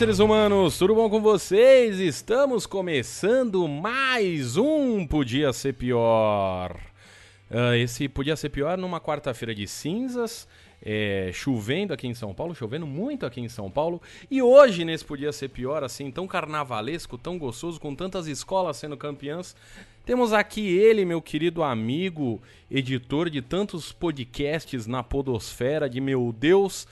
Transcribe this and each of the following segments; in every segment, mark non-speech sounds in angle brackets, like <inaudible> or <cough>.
seres humanos, tudo bom com vocês? Estamos começando mais um Podia Ser Pior. Uh, esse podia ser pior numa quarta-feira de cinzas, é, chovendo aqui em São Paulo, chovendo muito aqui em São Paulo. E hoje, nesse podia ser pior, assim, tão carnavalesco, tão gostoso, com tantas escolas sendo campeãs, temos aqui ele, meu querido amigo, editor de tantos podcasts na Podosfera, de meu Deus,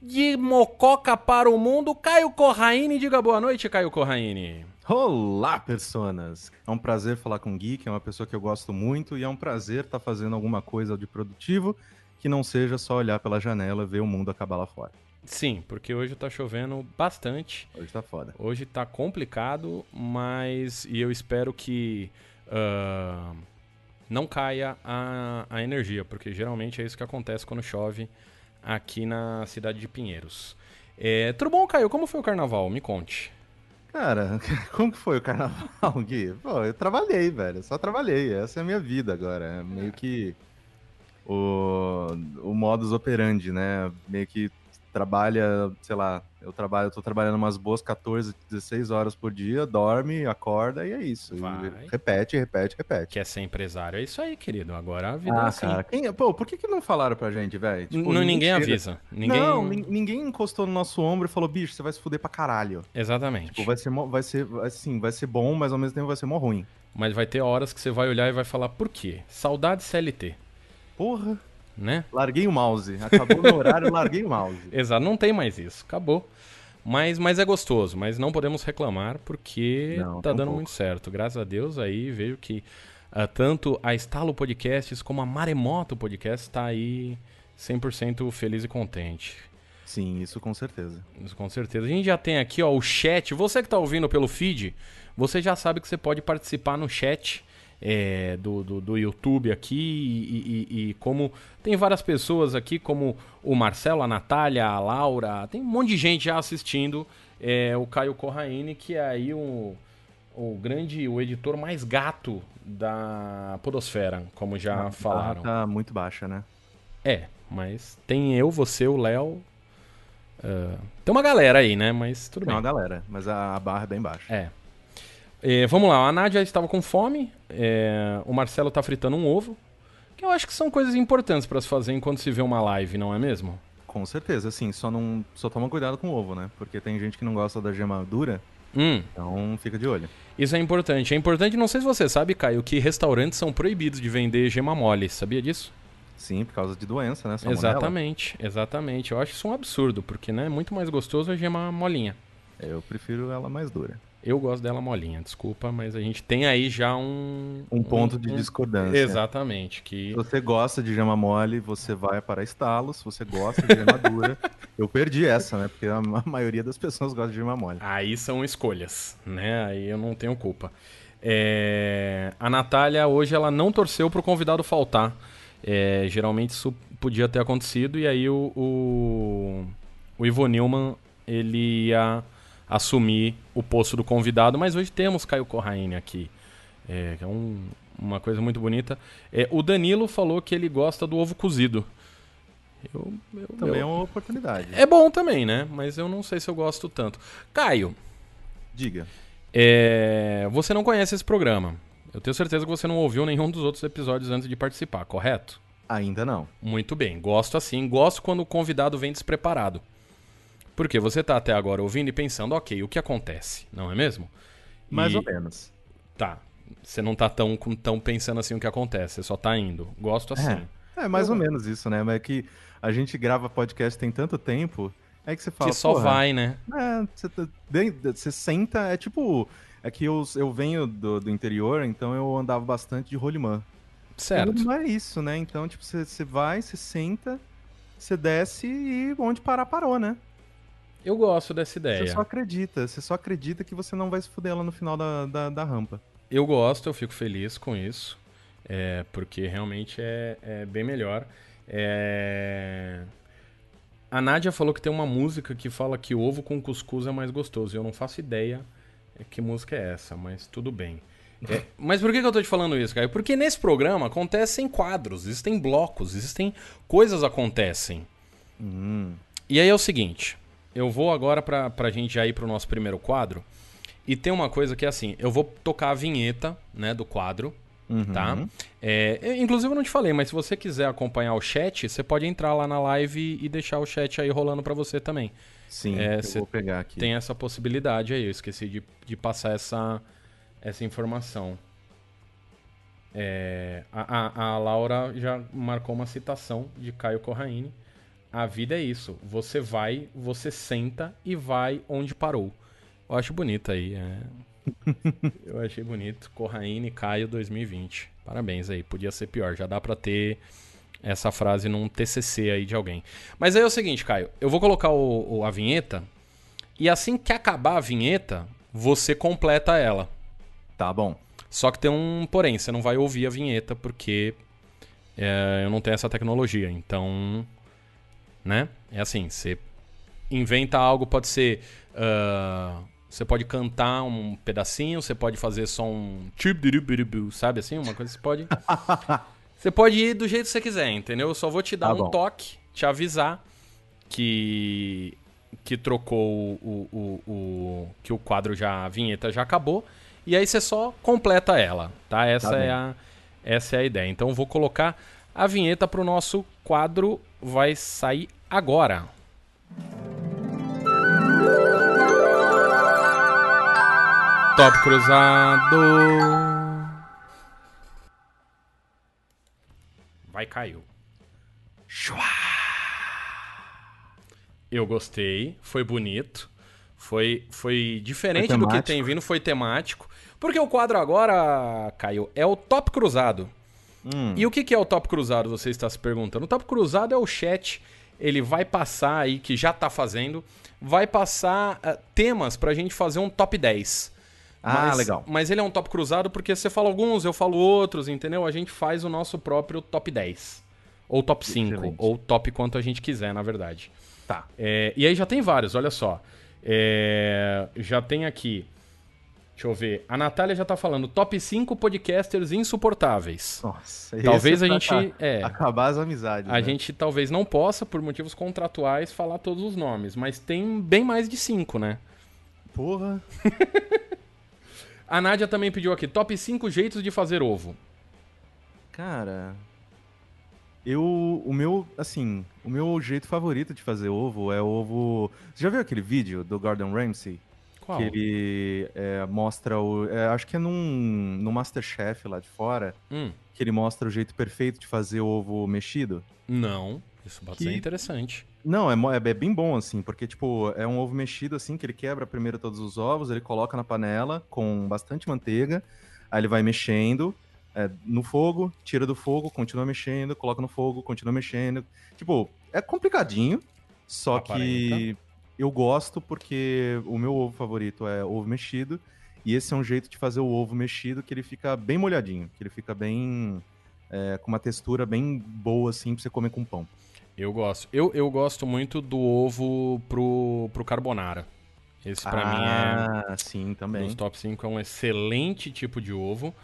de Mococa para o Mundo, Caio Corraine. Diga boa noite, Caio Corraine. Olá, personas! É um prazer falar com o Gui, que é uma pessoa que eu gosto muito, e é um prazer estar tá fazendo alguma coisa de produtivo que não seja só olhar pela janela e ver o mundo acabar lá fora. Sim, porque hoje tá chovendo bastante. Hoje tá foda. Hoje tá complicado, mas. E eu espero que. Uh, não caia a, a energia, porque geralmente é isso que acontece quando chove aqui na cidade de Pinheiros. É, tudo bom, Caio? Como foi o carnaval? Me conte. Cara, <laughs> como que foi o carnaval, <laughs> Gui? Pô, eu trabalhei, velho. Só trabalhei. Essa é a minha vida agora. É meio que o, o modus operandi, né? Meio que trabalha, sei lá, eu trabalho, eu tô trabalhando umas boas 14, 16 horas por dia, dorme, acorda e é isso. E repete, repete, repete. Quer ser empresário? É isso aí, querido. Agora a vida é ah, é assim. Cara, quem, pô, por que, que não falaram pra gente, velho? Tipo, não, ninguém avisa. Ninguém... Não, ninguém encostou no nosso ombro e falou, bicho, você vai se fuder pra caralho. Exatamente. Tipo, vai ser, vai ser, assim, vai ser bom, mas ao mesmo tempo vai ser mó ruim. Mas vai ter horas que você vai olhar e vai falar, por quê? Saudade CLT. Porra né? Larguei o mouse. Acabou meu horário, larguei o mouse. <laughs> Exato, não tem mais isso. Acabou. Mas, mas é gostoso, mas não podemos reclamar porque não, tá dando muito certo. Graças a Deus aí veio que uh, tanto a Estalo Podcasts como a Maremoto Podcast está aí 100% feliz e contente. Sim, isso com certeza. Isso com certeza. A gente já tem aqui ó, o chat. Você que está ouvindo pelo feed, você já sabe que você pode participar no chat é, do, do, do, YouTube aqui e, e, e, como tem várias pessoas aqui, como o Marcelo, a Natália, a Laura, tem um monte de gente já assistindo é, o Caio Corraine, que é aí o, o grande, o editor mais gato da Podosfera, como já a falaram. tá muito baixa, né? É, mas tem eu, você, o Léo. Uh, tem uma galera aí, né? Mas tudo tem bem. Tem uma galera, mas a barra é bem baixa. É. É, vamos lá, a Nádia estava com fome, é, o Marcelo está fritando um ovo, que eu acho que são coisas importantes para se fazer enquanto se vê uma live, não é mesmo? Com certeza, sim, só não só toma cuidado com o ovo, né? Porque tem gente que não gosta da gema dura, hum. então fica de olho. Isso é importante. É importante, não sei se você sabe, Caio, que restaurantes são proibidos de vender gema mole, sabia disso? Sim, por causa de doença, né? Salmonella. Exatamente, exatamente. Eu acho isso um absurdo, porque né, é muito mais gostoso a gema molinha. Eu prefiro ela mais dura. Eu gosto dela molinha, desculpa, mas a gente tem aí já um. Um ponto um, de discordância. Exatamente. Que... Se você gosta de gema mole, você vai para estalo. Se você gosta de gema dura. <laughs> eu perdi essa, né? Porque a maioria das pessoas gosta de gema mole. Aí são escolhas, né? Aí eu não tenho culpa. É... A Natália hoje ela não torceu para o convidado faltar. É... Geralmente isso podia ter acontecido, e aí o, o, o Ivo Newman ele ia assumir o posto do convidado, mas hoje temos Caio Corraine aqui, é, é um, uma coisa muito bonita. É, o Danilo falou que ele gosta do ovo cozido. Eu, eu, também eu, é uma oportunidade. É bom também, né? Mas eu não sei se eu gosto tanto. Caio. Diga. É, você não conhece esse programa. Eu tenho certeza que você não ouviu nenhum dos outros episódios antes de participar, correto? Ainda não. Muito bem. Gosto assim. Gosto quando o convidado vem despreparado. Porque você está até agora ouvindo e pensando, ok, o que acontece, não é mesmo? Mais e... ou menos. Tá. Você não está tão, tão pensando assim o que acontece, você só está indo. Gosto assim. É, é mais Eu... ou menos isso, né? Mas é que a gente grava podcast tem tanto tempo, é que você fala. Que só vai, né? É, você, tá você senta, é tipo. É que eu, eu venho do, do interior, então eu andava bastante de rolimã. Certo. Não é isso, né? Então, tipo, você, você vai, você senta, você desce e onde parar, parou, né? Eu gosto dessa ideia. Você só acredita, você só acredita que você não vai se fuder lá no final da, da, da rampa. Eu gosto, eu fico feliz com isso, é, porque realmente é, é bem melhor. É... A Nádia falou que tem uma música que fala que ovo com cuscuz é mais gostoso. Eu não faço ideia que música é essa, mas tudo bem. É, <laughs> mas por que, que eu tô te falando isso, Caio? Porque nesse programa acontecem quadros, existem blocos, existem coisas acontecem. Hum. E aí é o seguinte: eu vou agora pra, pra gente já ir pro nosso primeiro quadro. E tem uma coisa que é assim, eu vou tocar a vinheta, né, do quadro, Uhum. tá? É, inclusive eu não te falei, mas se você quiser acompanhar o chat, você pode entrar lá na live e deixar o chat aí rolando pra você também. Sim, É, eu vou pegar aqui. Tem essa possibilidade aí, eu esqueci de, de passar essa, essa informação. É, a, a- a Laura já marcou uma citação de Caio Corraine. A vida é isso. Você vai, você senta e vai onde parou. Eu acho bonito aí. é. <laughs> Eu achei bonito. Corraine Caio 2020. Parabéns aí. Podia ser pior. Já dá pra ter essa frase num TCC aí de alguém. Mas aí é o seguinte, Caio. Eu vou colocar o- o- a vinheta e assim que acabar a vinheta, você completa ela. Tá bom. Só que tem um porém, você não vai ouvir a vinheta porque é, eu não tenho essa tecnologia. Então, né? É assim, você inventa algo, pode ser. ah, você pode cantar um pedacinho, você pode fazer só um. Sabe assim? Uma coisa que você pode. <laughs> você pode ir do jeito que você quiser, entendeu? Eu só vou te dar Tá um bom. toque, te avisar que. que trocou o, o, o- que o quadro já. a vinheta já acabou. E aí você só completa ela, tá? Essa, Tá é, bem. a, essa é a ideia. Então eu vou colocar a vinheta pro nosso quadro. Vai sair agora. Top cruzado. Vai, caiu. Eu gostei, foi bonito, foi, foi diferente Foi do que tem vindo, foi temático. Porque o quadro agora, Caio, é o top cruzado. Hum, E o que que é o top cruzado, você está se perguntando? O top cruzado é o chat, ele vai passar aí, que já tá fazendo, vai passar ah, temas pra gente fazer um top 10. Ah, Mas- legal. Mas ele é um top cruzado porque você fala alguns, eu falo outros, entendeu? A gente faz o nosso próprio top 10. Ou top 5, Excelente. ou top quanto a gente quiser, na verdade. Tá. É, e aí já tem vários, olha só. É, já tem aqui. Deixa eu ver. A Natália já tá falando top 5 podcasters insuportáveis. Nossa, Talvez a gente- é. Acabar as amizades. A né? gente talvez não possa, por motivos contratuais, falar todos os nomes, mas tem bem mais de 5, né? Porra. <laughs> A Nádia também pediu aqui top 5 jeitos de fazer ovo. Cara. Eu. O meu. Assim. O meu jeito favorito de fazer ovo é ovo. Você já viu aquele vídeo do Gordon Ramsay? Qual? Que ele é, mostra o. é, acho que é num, no Masterchef lá de fora. Hum, Que ele mostra o jeito perfeito de fazer ovo mexido. não. Isso pode Que- ser interessante. Não, é, é bem bom, assim, porque, tipo, é um ovo mexido, assim, que ele quebra primeiro todos os ovos, ele coloca na panela com bastante manteiga, aí ele vai mexendo é, no fogo, tira do fogo, continua mexendo, coloca no fogo, continua mexendo. Tipo, é complicadinho, só que Aparenta. Eu gosto porque o meu ovo favorito é ovo mexido, e esse é um jeito de fazer o ovo mexido que ele fica bem molhadinho, que ele fica bem... é, com uma textura bem boa, assim, pra você comer com pão. Eu gosto. Eu, eu gosto muito do ovo pro, pro carbonara. Esse pra mim é Ah, sim, também. Nos top 5 é um excelente tipo de ovo.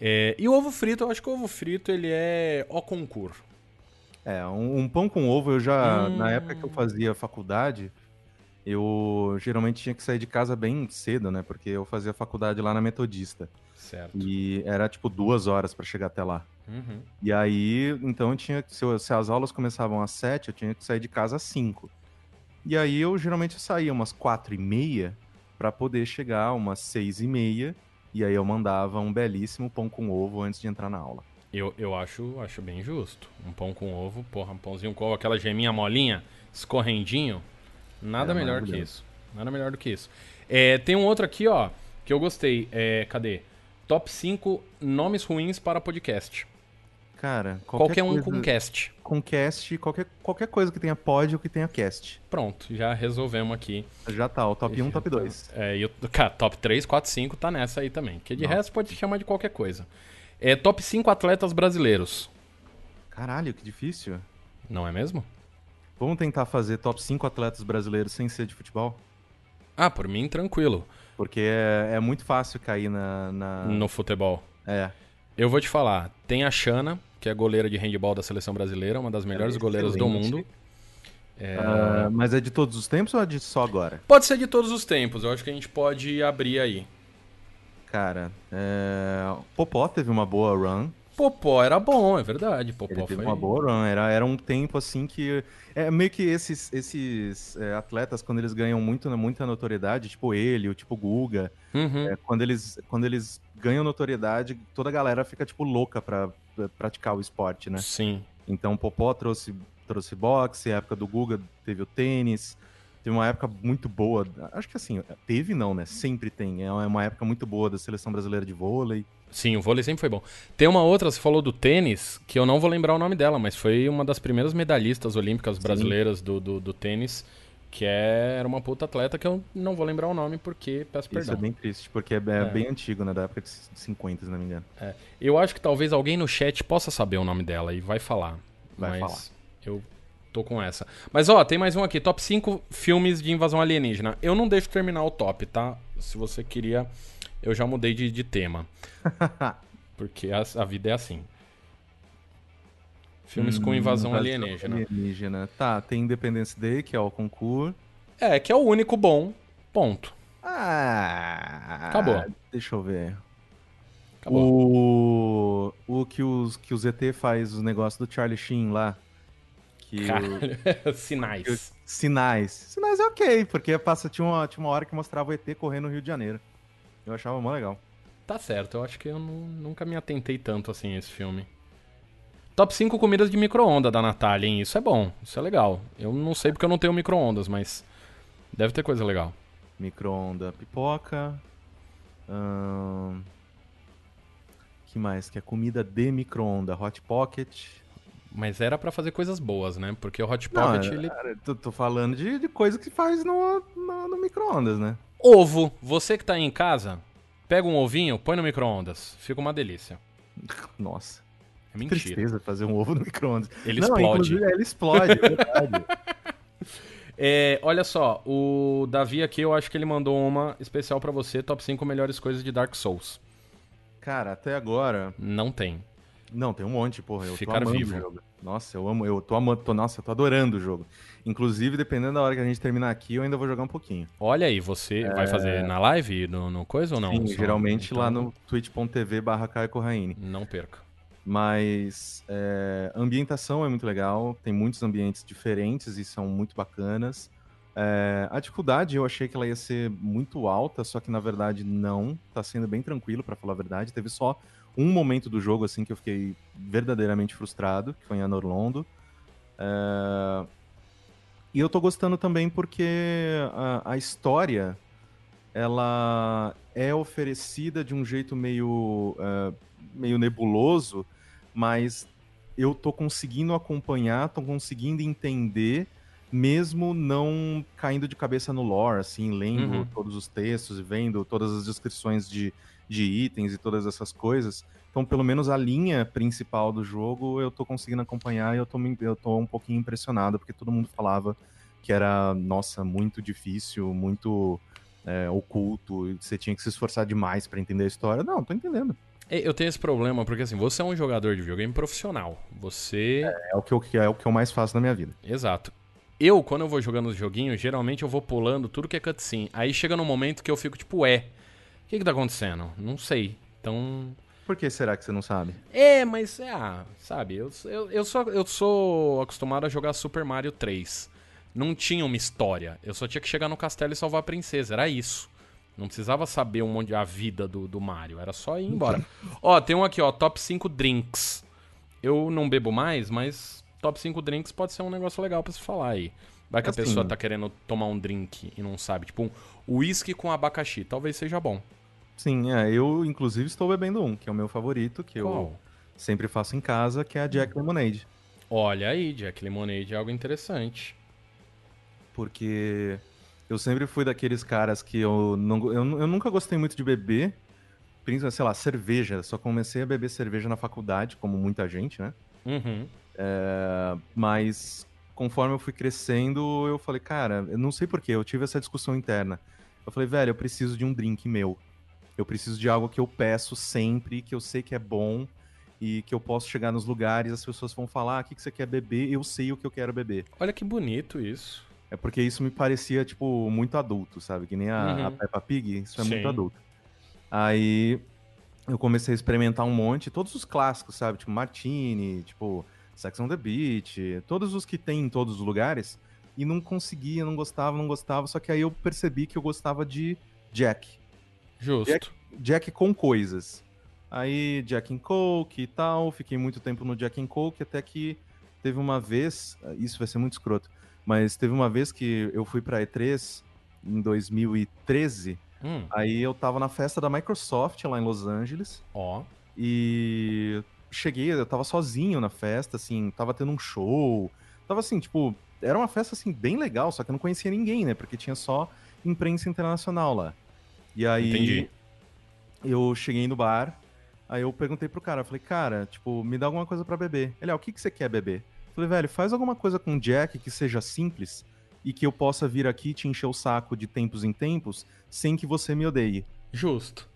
É, e o ovo frito, eu acho que o ovo frito ele é o concurso. É, um, um pão com ovo eu já. Hum. Na época que eu fazia faculdade, eu geralmente tinha que sair de casa bem cedo, né? Porque eu fazia faculdade lá na Metodista. Certo. E era tipo duas horas pra chegar até lá. Uhum. E aí, então eu tinha que. Se, eu- se as aulas começavam às sete, eu tinha que sair de casa às cinco. E aí eu geralmente saía umas quatro e meia pra poder chegar umas seis e meia. E aí eu mandava um belíssimo pão com ovo antes de entrar na aula. Eu, eu acho, acho bem justo. Um pão com ovo, porra, um pãozinho com ovo, aquela geminha molinha, escorrendinho. Nada É, melhor que isso. Nada melhor do que isso. É, tem um outro aqui, ó, que eu gostei. É, cadê? Top 5 nomes ruins para podcast. Cara, Qualquer, qualquer, um coisa... com cast. com cast, qualquer, qualquer coisa que tenha pod ou que tenha cast. Pronto, já resolvemos aqui. Já tá, o top 1, top 2. É, e o cara, top 3, 4, 5 tá nessa aí também. Que de Nossa. resto pode chamar de qualquer coisa. É, top 5 atletas brasileiros. Caralho, que difícil. Não é mesmo? Vamos tentar fazer top 5 atletas brasileiros sem ser de futebol? Ah, por mim, tranquilo. Porque é, é muito fácil cair na. na- No futebol. É. Eu vou te falar. Tem a Xana, que é goleira de handball da seleção brasileira, uma das melhores é goleiras do mundo. É, Ah, mas é de todos os tempos ou é de só agora? Pode ser de todos os tempos, eu acho que a gente pode abrir aí. Cara, é... Popó teve uma boa run. Popó era bom, é verdade. Popó Ele teve foi. uma boa run. Era, era um tempo assim que. É meio que esses, esses é, atletas, quando eles ganham muito, muita notoriedade, tipo ele, o tipo Guga, Uhum. é, quando, eles, quando eles ganham notoriedade, toda a galera fica, tipo, louca pra, pra praticar o esporte, né? Sim. Então o Popó trouxe, trouxe boxe, a época do Guga teve o tênis. Teve uma época muito boa. Acho que assim, teve não, né? Sempre tem. É uma época muito boa da seleção brasileira de vôlei. Sim, o vôlei sempre foi bom. Tem uma outra, você falou do tênis, que eu não vou lembrar o nome dela, mas foi uma das primeiras medalhistas olímpicas brasileiras do, do, do tênis, que é- era uma puta atleta que eu não vou lembrar o nome porque peço Isso perdão. é bem triste, porque é, é bem antigo, né? Da época de 50, se não me engano. Eu acho que talvez alguém no chat possa saber o nome dela e vai falar. Vai mas falar. eu tô com essa. Mas ó, tem mais um aqui, top 5 filmes de invasão alienígena. Eu não deixo terminar o top, tá? Se você queria, eu já mudei de, de tema. <laughs> Porque a, a vida é assim. Filmes com invasão Hum, alienígena. alienígena. Tá, tem Independence Day, que é o concurso. É, que é o único bom. Ponto. Ah, Acabou. Deixa eu ver. Acabou. O, o que, os, que o ZT faz os negócios do Charlie Sheen lá. Que o- Caralho. <laughs> Sinais. Sinais. Sinais é ok, porque passa, tinha, uma, tinha uma hora que mostrava o ET correndo no Rio de Janeiro. Eu achava mó legal. Tá certo, eu acho que eu nu- nunca me atentei tanto assim a esse filme. Top 5 comidas de micro-ondas da Natália, hein? Isso é bom, isso é legal. Eu não sei porque eu não tenho micro-ondas, mas deve ter coisa legal. Micro-onda, pipoca. ahn, que mais? Que é comida de micro-onda. Hot Pocket. Mas era pra fazer coisas boas, né? Porque o Hot Não, Pocket, é- ele... é, tô, tô falando de, de coisa que faz no, no, no micro-ondas, né? Ovo, você que tá aí em casa, pega um ovinho, põe no micro-ondas. Fica uma delícia. Nossa. É mentira. Tristeza fazer um ovo no micro-ondas. Ele Não, explode. ele explode, é verdade. <laughs> É, olha só, o Davi aqui, eu acho que ele mandou uma especial pra você, top 5 melhores coisas de Dark Souls. Cara, até agora. Não tem. Não, tem um monte, porra. Eu Ficar vivo. Nossa, eu amo, eu tô amando, tô, nossa, eu tô adorando o jogo. Inclusive, dependendo da hora que a gente terminar aqui, eu ainda vou jogar um pouquinho. Olha aí, você vai fazer na live, no, no coisa ou não? É. Sim, Só- geralmente então, lá no twitch.tv barra. Não perca. Mas é, a ambientação é muito legal, tem muitos ambientes diferentes e são muito bacanas. É, a dificuldade eu achei que ela ia ser muito alta, só que na verdade não. Tá sendo bem tranquilo, pra falar a verdade. Teve só um momento do jogo assim que eu fiquei verdadeiramente frustrado, que foi em Anorlondo. É, e eu tô gostando também porque a, a história ela é oferecida de um jeito meio, é, meio nebuloso, mas eu tô conseguindo acompanhar, tô conseguindo entender, mesmo não caindo de cabeça no lore, assim, lendo Uhum. todos os textos e vendo todas as descrições de, de itens e todas essas coisas. Então, pelo menos a linha principal do jogo eu tô conseguindo acompanhar e eu tô, eu tô um pouquinho impressionado, porque todo mundo falava que era, nossa, muito difícil, muito é, oculto, e você tinha que se esforçar demais pra entender a história. Não, tô entendendo. É, Eu tenho esse problema, porque assim, você é um jogador de videogame profissional. Você. É o que eu, é o que eu mais faço na minha vida. Exato. Eu, quando eu vou jogando os joguinhos, geralmente eu vou pulando tudo que é cutscene. Aí chega num momento que eu fico tipo, é. O que que tá acontecendo? Não sei. Então. Por que será que você não sabe? É, mas, é, ah, sabe, eu, eu, eu, sou, eu sou acostumado a jogar Super Mario 3. Não tinha uma história. Eu só tinha que chegar no castelo e salvar a princesa. Era isso. Não precisava saber um monte a vida do, do Mario. Era só ir embora. <laughs> ó, tem um aqui, ó. Top 5 drinks. Eu não bebo mais, mas top 5 drinks pode ser um negócio legal pra se falar aí. Vai que Assim. a pessoa tá querendo tomar um drink e não sabe. Tipo, um uísque com abacaxi. Talvez seja bom. Sim, é, eu inclusive estou bebendo um, que é o meu favorito, que eu Qual? sempre faço em casa, que é a Jack Lemonade. Olha aí, Jack Lemonade é algo interessante. Porque eu sempre fui daqueles caras que eu, não, eu, eu nunca gostei muito de beber, principalmente, sei lá, cerveja. Só comecei a beber cerveja na faculdade, como muita gente, né? Uhum. É, mas conforme eu fui crescendo, eu falei, cara, eu não sei porquê, eu tive essa discussão interna. Eu falei, velho, eu preciso de um drink meu. Eu preciso de algo que eu peço sempre, que eu sei que é bom e que eu posso chegar nos lugares, as pessoas vão falar, ah, o que, que você quer beber, eu sei o que eu quero beber. Olha que bonito isso. É porque isso me parecia, tipo, muito adulto, sabe? Que nem a, Uhum. a Peppa Pig, isso é Sim. muito adulto. Aí eu comecei a experimentar um monte, todos os clássicos, sabe? Tipo, Martini, tipo, Sex on the Beach, todos os que tem em todos os lugares. E não conseguia, não gostava, não gostava. Só que aí eu percebi que eu gostava de Jack. Justo. Jack- Jack com coisas. Aí Jack and Coke e tal, fiquei muito tempo no Jack and Coke, até que teve uma vez, isso vai ser muito escroto, mas teve uma vez que eu fui pra E3 em 2013, Hum, aí eu tava na festa da Microsoft lá em Los Angeles, ó. e cheguei, eu tava sozinho na festa, assim, tava tendo um show, tava assim, tipo, era uma festa assim bem legal, só que eu não conhecia ninguém, né, porque tinha só imprensa internacional lá. E aí Entendi. eu cheguei no bar, aí eu perguntei pro cara, eu falei, cara, tipo, me dá alguma coisa pra beber. Ele, ah, o que, que você quer beber? Eu falei, velho, faz alguma coisa com Jack que seja simples e que eu possa vir aqui te encher o saco de tempos em tempos sem que você me odeie. Justo.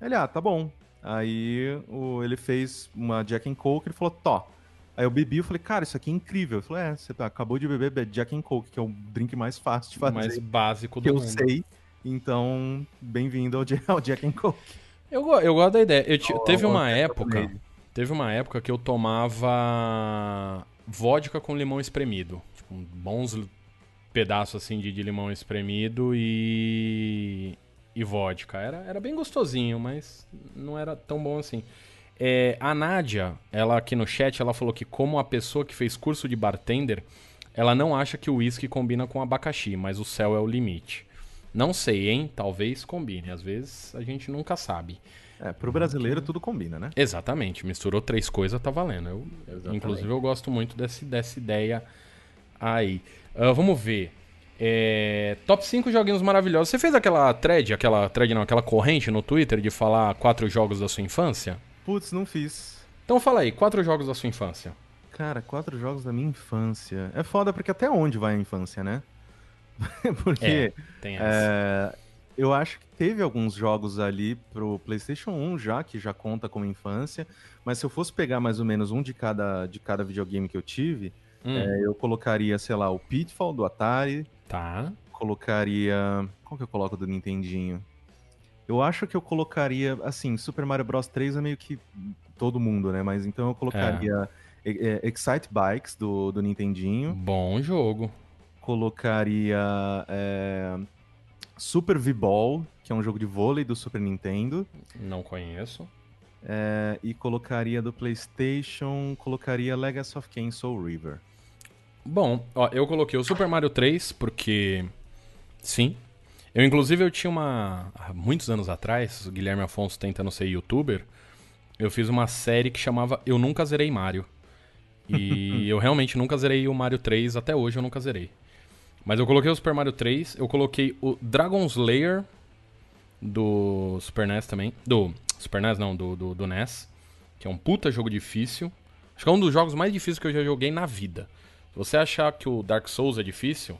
Ele, ah, tá bom. Aí o, ele fez uma Jack and Coke, ele falou, tó. Aí eu bebi, eu falei, cara, isso aqui é incrível. Ele falou, é, você acabou de beber Jack and Coke, que é o drink mais fácil de O fazer, mais básico que do eu mundo. sei. Então, bem-vindo ao, ao Jack and Coke. Eu, eu gosto da ideia. Eu teve uma época. Teve uma época que eu tomava vodka com limão espremido. Tipo, bons pedaços assim de, de limão espremido e. e vodka. Era, era bem gostosinho, mas não era tão bom assim. É, a Nádia, ela aqui no chat, ela falou que como a pessoa que fez curso de bartender, ela não acha que o uísque combina com abacaxi, mas o céu é o limite. Não sei, hein? Talvez combine. Às vezes a gente nunca sabe. É, pro brasileiro tudo combina, né? Exatamente, misturou três coisas, tá valendo. Eu, Exatamente. inclusive, eu gosto muito desse, dessa ideia aí. Ah, vamos ver. É, top 5 joguinhos maravilhosos. Você fez aquela thread, aquela thread não, aquela corrente no Twitter de falar quatro jogos da sua infância? Putz, não fiz. Então fala aí, quatro jogos da sua infância. Cara, quatro jogos da minha infância. É foda porque até onde vai a infância, né? <laughs> porque Tem essa. é, eu acho que teve alguns jogos ali pro PlayStation 1 já, que já conta como infância. Mas se eu fosse pegar mais ou menos um de cada, de cada videogame que eu tive, Hum, é, eu colocaria, sei lá, o Pitfall do Atari. Tá. Colocaria. Qual que eu coloco do Nintendinho? Eu acho que eu colocaria, assim, Super Mario Bros 3 é meio que todo mundo, né? Mas então eu colocaria é, é, Excite Bikes do, do Nintendinho. Bom jogo. Colocaria é, Super V-Ball, que é um jogo de vôlei do Super Nintendo. Não conheço. É, e colocaria do PlayStation, colocaria Legacy of Kain Soul River. Bom, ó, eu coloquei o Super Mario 3 porque sim. Eu inclusive eu tinha uma há muitos anos atrás, o Guilherme Afonso tentando ser youtuber, eu fiz uma série que chamava Eu Nunca Zerei Mario. E <laughs> eu realmente nunca zerei o Mario 3, até hoje eu nunca zerei. Mas eu coloquei o Super Mario 3, eu coloquei o Dragon's Lair do Super NES também. Do Super NES não, do, do, do NES. Que é um puta jogo difícil. Acho que é um dos jogos mais difíceis que eu já joguei na vida. Se você achar que o Dark Souls é difícil,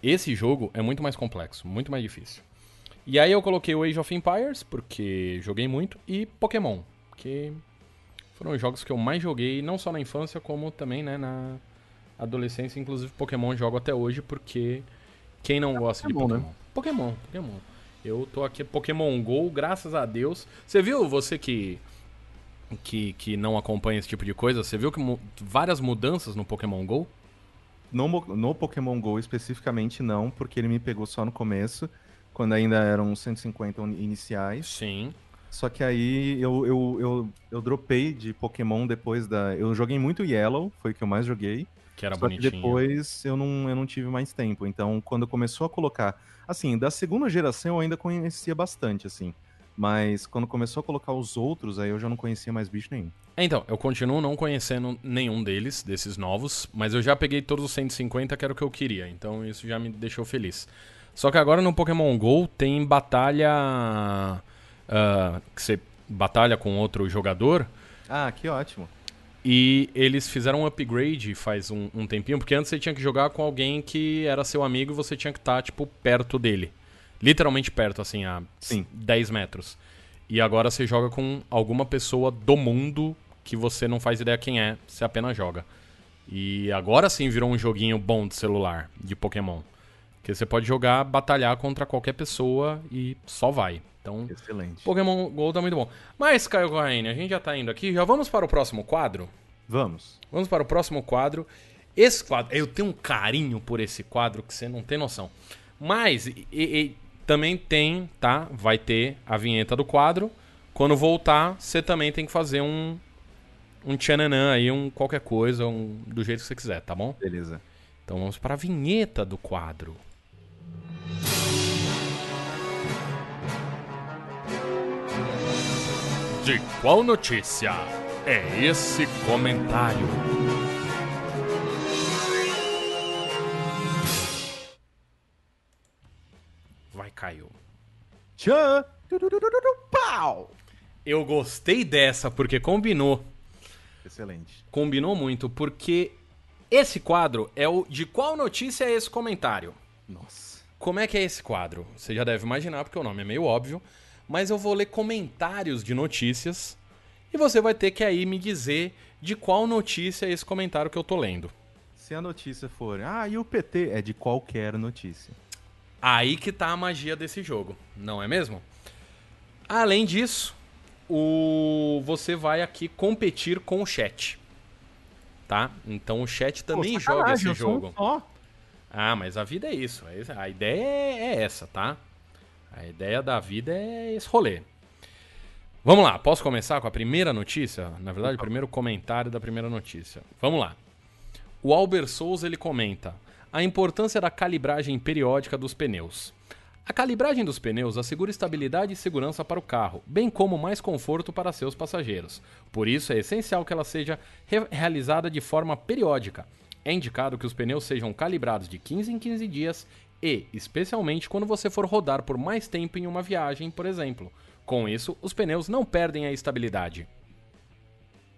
esse jogo é muito mais complexo, muito mais difícil. E aí eu coloquei o Age of Empires, porque joguei muito, e Pokémon, que foram os jogos que eu mais joguei, não só na infância, como também né, na adolescência. Inclusive Pokémon jogo até hoje, porque quem não gosta Pokémon, de né? Pokémon? Pokémon, Pokémon. Eu tô aqui, Pokémon GO, graças a Deus. Você viu, você que que, que não acompanha esse tipo de coisa, você viu que mu- várias mudanças no Pokémon GO? No, no Pokémon GO especificamente não, porque ele me pegou só no começo, quando ainda eram 150 un- iniciais. Sim. Só que aí eu, eu, eu, eu dropei de Pokémon depois da. Eu joguei muito Yellow, foi o que eu mais joguei. Que era só bonitinho. que depois eu não, eu não tive mais tempo. Então, quando começou a colocar. Assim, da segunda geração eu ainda conhecia bastante, assim. Mas quando começou a colocar os outros, aí eu já não conhecia mais bicho nenhum. É, Então, eu continuo não conhecendo nenhum deles, desses novos, mas eu já peguei todos os 150 que era o que eu queria, então isso já me deixou feliz. Só que agora no Pokémon GO tem batalha. ah, que você batalha com outro jogador. Ah, que ótimo. E eles fizeram um upgrade faz um, um tempinho, porque antes você tinha que jogar com alguém que era seu amigo e você tinha que estar, tipo, perto dele. Literalmente perto, assim, a Sim. 10 metros. E agora você joga com alguma pessoa do mundo que você não faz ideia quem é, você apenas joga. E agora sim virou um joguinho bom de celular, de Pokémon. Que você pode jogar, batalhar contra qualquer pessoa e só vai. Então, Excelente. Pokémon GO tá muito bom. Mas, Caio Corraine, a gente já tá indo aqui. Já vamos para o próximo quadro? Vamos. Vamos para o próximo quadro. Esse quadro, eu tenho um carinho por esse quadro que você não tem noção. Mas, e, e, também tem, tá? Vai ter a vinheta do quadro. Quando voltar, você também tem que fazer um, um tchananã aí, um qualquer coisa, um, do jeito que você quiser, tá bom? Beleza. Então vamos para a vinheta do quadro. De qual notícia é esse comentário? Caio. Tchan! Pau! Eu gostei dessa porque combinou. Excelente. Combinou muito, porque esse quadro é o de qual notícia é esse comentário? Nossa. Como é que é esse quadro? Você já deve imaginar, porque o nome é meio óbvio, mas eu vou ler comentários de notícias e você vai ter que aí me dizer de qual notícia é esse comentário que eu tô lendo. Se a notícia for, ah, e o PT? É de qualquer notícia. Aí que tá a magia desse jogo, não é mesmo? Além disso, o você vai aqui competir com o chat. Tá? Então o chat também Pô, joga esse jogo. só. Ah, mas a vida é isso. A ideia é é essa, tá? A ideia da vida é esse rolê. Vamos lá, posso começar com a primeira notícia? Na verdade, o primeiro comentário da primeira notícia. Vamos lá. O Albert Souza ele comenta a importância da calibragem periódica dos pneus. A calibragem dos pneus assegura estabilidade e segurança para o carro, bem como mais conforto para seus passageiros. Por isso é essencial que ela seja re- realizada de forma periódica. É indicado que os pneus sejam calibrados de 15 em 15 dias e, especialmente, quando você for rodar por mais tempo em uma viagem, por exemplo. Com isso, os pneus não perdem a estabilidade.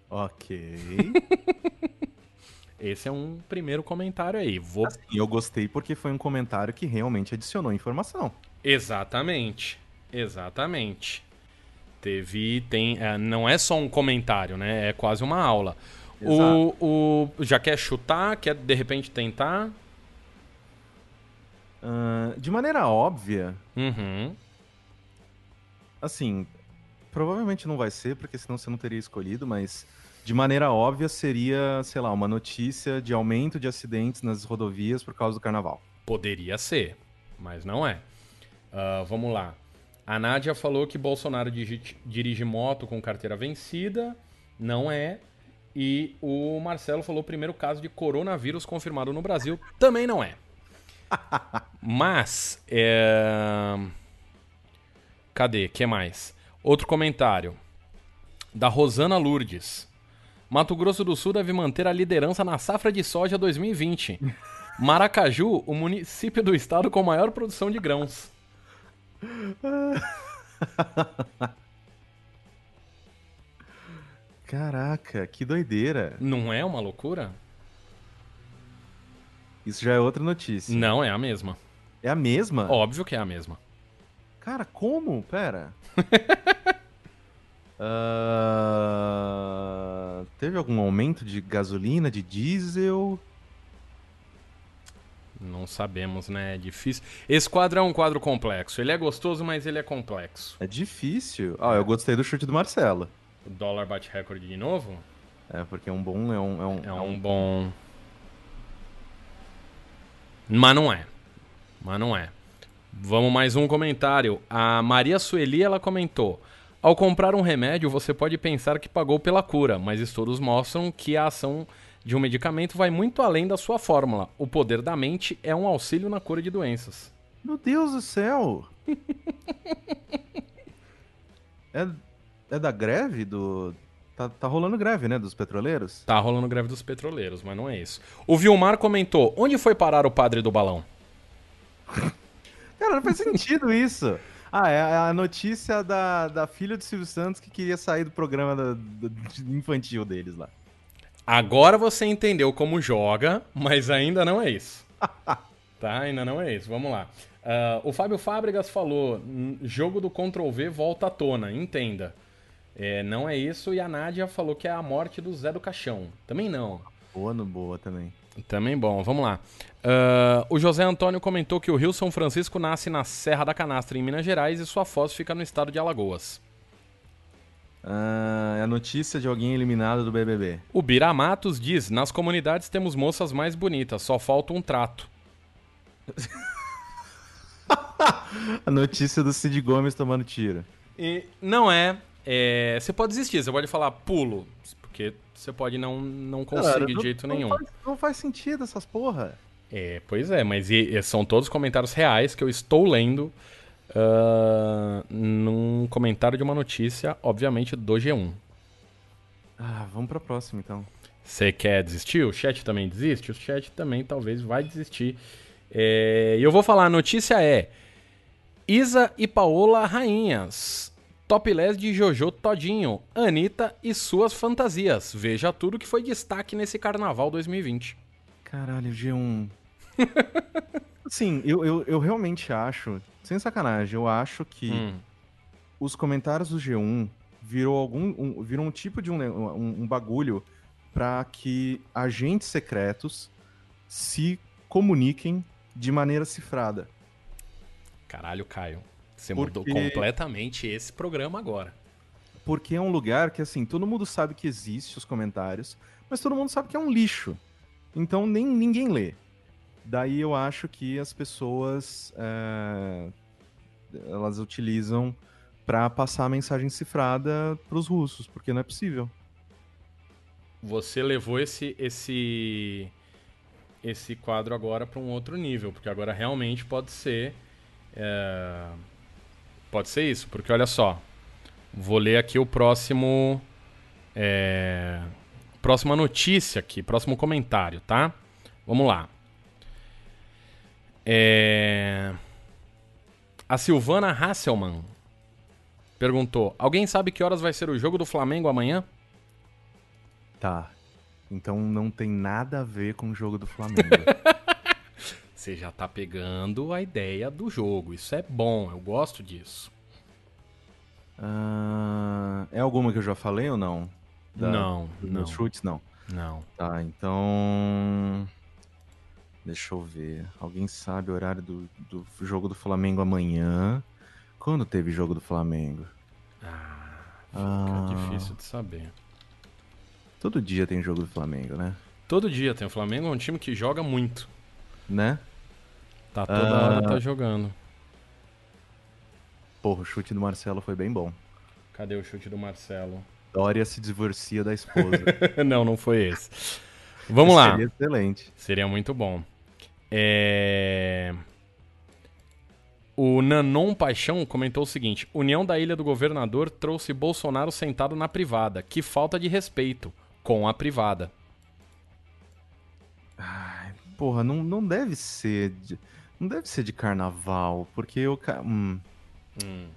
Ok. <laughs> Esse é um primeiro comentário aí. Vou E eu gostei porque foi um comentário que realmente adicionou informação. Exatamente. Exatamente. Teve. Tem, é, não é só um comentário, né? É quase uma aula. O, o. Já quer chutar? Quer de repente tentar? Ah, de maneira óbvia, Uhum. assim, provavelmente não vai ser, porque senão você não teria escolhido, mas de maneira óbvia seria, sei lá, uma notícia de aumento de acidentes nas rodovias por causa do carnaval. Poderia ser, mas não é. Ah, vamos lá. A Nádia falou que Bolsonaro dirige moto com carteira vencida. Não é. E o Marcelo falou primeiro caso de coronavírus confirmado no Brasil. Também não é. <laughs> Mas, é... cadê? que mais? Outro comentário da Rosana Lourdes. Mato Grosso do Sul deve manter a liderança na safra de soja 2020. <laughs> Maracaju, o município do estado com maior produção de grãos. <laughs> Caraca, que doideira. Não é uma loucura? Isso já é outra notícia. Não é a mesma. É a mesma? Óbvio que é a mesma. Cara, como? Pera. <laughs> Ah, teve algum aumento de gasolina, de diesel? Não sabemos, né? É difícil. Esse quadro é um quadro complexo. Ele é gostoso, mas ele é complexo. É difícil. Ah, eu gostei do chute do Marcelo. O dólar bate recorde de novo? É, porque é um bom. É um, é um, É um bom. Mas não é. Mas não é. Vamos mais um comentário. A Maria Sueli ela comentou: Ao comprar um remédio, você pode pensar que pagou pela cura, mas estudos mostram que a ação de um medicamento vai muito além da sua fórmula. O poder da mente é um auxílio na cura de doenças. Meu Deus do céu! <laughs> é, é da greve do. Tá, tá rolando greve, né? Dos petroleiros? Tá rolando greve dos petroleiros, mas não é isso. O Vilmar comentou: Onde foi parar o padre do balão? <laughs> Cara, não faz sentido isso. Ah, é a notícia da, da filha do Silvio Santos que queria sair do programa da- do- infantil deles lá. Agora você entendeu como joga, mas ainda não é isso. <laughs> tá? Ainda não é isso. Vamos lá. Ah, o Fábio Fábregas falou: "N- jogo do Ctrl V volta à tona, entenda. É, não é isso. E a Nádia falou que é a morte do Zé do Caixão. Também não. Boa no boa também. Também bom, vamos lá. Uh, o José Antônio comentou que o Rio São Francisco nasce na Serra da Canastra, em Minas Gerais, e sua foz fica no estado de Alagoas. Uh, é a notícia de alguém eliminado do BBB. O Bira Matos diz: Nas comunidades temos moças mais bonitas, só falta um trato. <laughs> a notícia do Cid Gomes tomando tiro. E não é, é. Você pode desistir, você pode falar pulo, porque você pode não, não conseguir de jeito não nenhum. Faz, não faz sentido essas porra. É, pois é, mas e, e são todos comentários reais que eu estou lendo uh, num comentário de uma notícia, obviamente, do G1. Ah, vamos pra próxima então. Você quer desistir? O chat também desiste? O chat também talvez vai desistir. É, e eu vou falar, a notícia é Isa e Paola rainhas. Topless de Jojo Todinho, Anitta e suas fantasias. Veja tudo que foi destaque nesse Carnaval 2020. Caralho, G1. <laughs> Sim, eu, eu, eu, realmente acho, sem sacanagem, eu acho que hum. os comentários do G1 virou algum um, virou um tipo de um, um, um bagulho para que agentes secretos se comuniquem de maneira cifrada. Caralho, Caio. Você Porque... mudou completamente esse programa agora. Porque é um lugar que, assim, todo mundo sabe que existe os comentários, mas todo mundo sabe que é um lixo. Então nem ninguém lê. Daí eu acho que as pessoas é, elas utilizam para passar a mensagem cifrada para os russos, porque não é possível. Você levou esse esse esse quadro agora para um outro nível, porque agora realmente pode ser é, Pode ser isso, porque olha só. Vou ler aqui o próximo. É, próxima notícia aqui, próximo comentário, tá? Vamos lá. É, a Silvana Hasselman perguntou: Alguém sabe que horas vai ser o jogo do Flamengo amanhã? Tá. Então não tem nada a ver com o jogo do Flamengo. <laughs> Você já tá pegando a ideia do jogo. Isso é bom, eu gosto disso. Uh, é alguma que eu já falei ou não? Da, não, não. Chutes, não. Não. Tá, então. Deixa eu ver. Alguém sabe o horário do, do jogo do Flamengo amanhã? Quando teve jogo do Flamengo? Ah, fica ah, difícil de saber. Todo dia tem jogo do Flamengo, né? Todo dia tem. O Flamengo é um time que joga muito. Né? Tá toda uh... hora tá jogando. Porra, o chute do Marcelo foi bem bom. Cadê o chute do Marcelo? Dória se divorcia da esposa. <laughs> não, não foi esse. Vamos lá. Seria excelente. Seria muito bom. É... O Nanon Paixão comentou o seguinte: União da Ilha do Governador trouxe Bolsonaro sentado na privada. Que falta de respeito com a privada. Ai, porra, não, não deve ser. De, não deve ser de carnaval, porque o. Hum. Hum.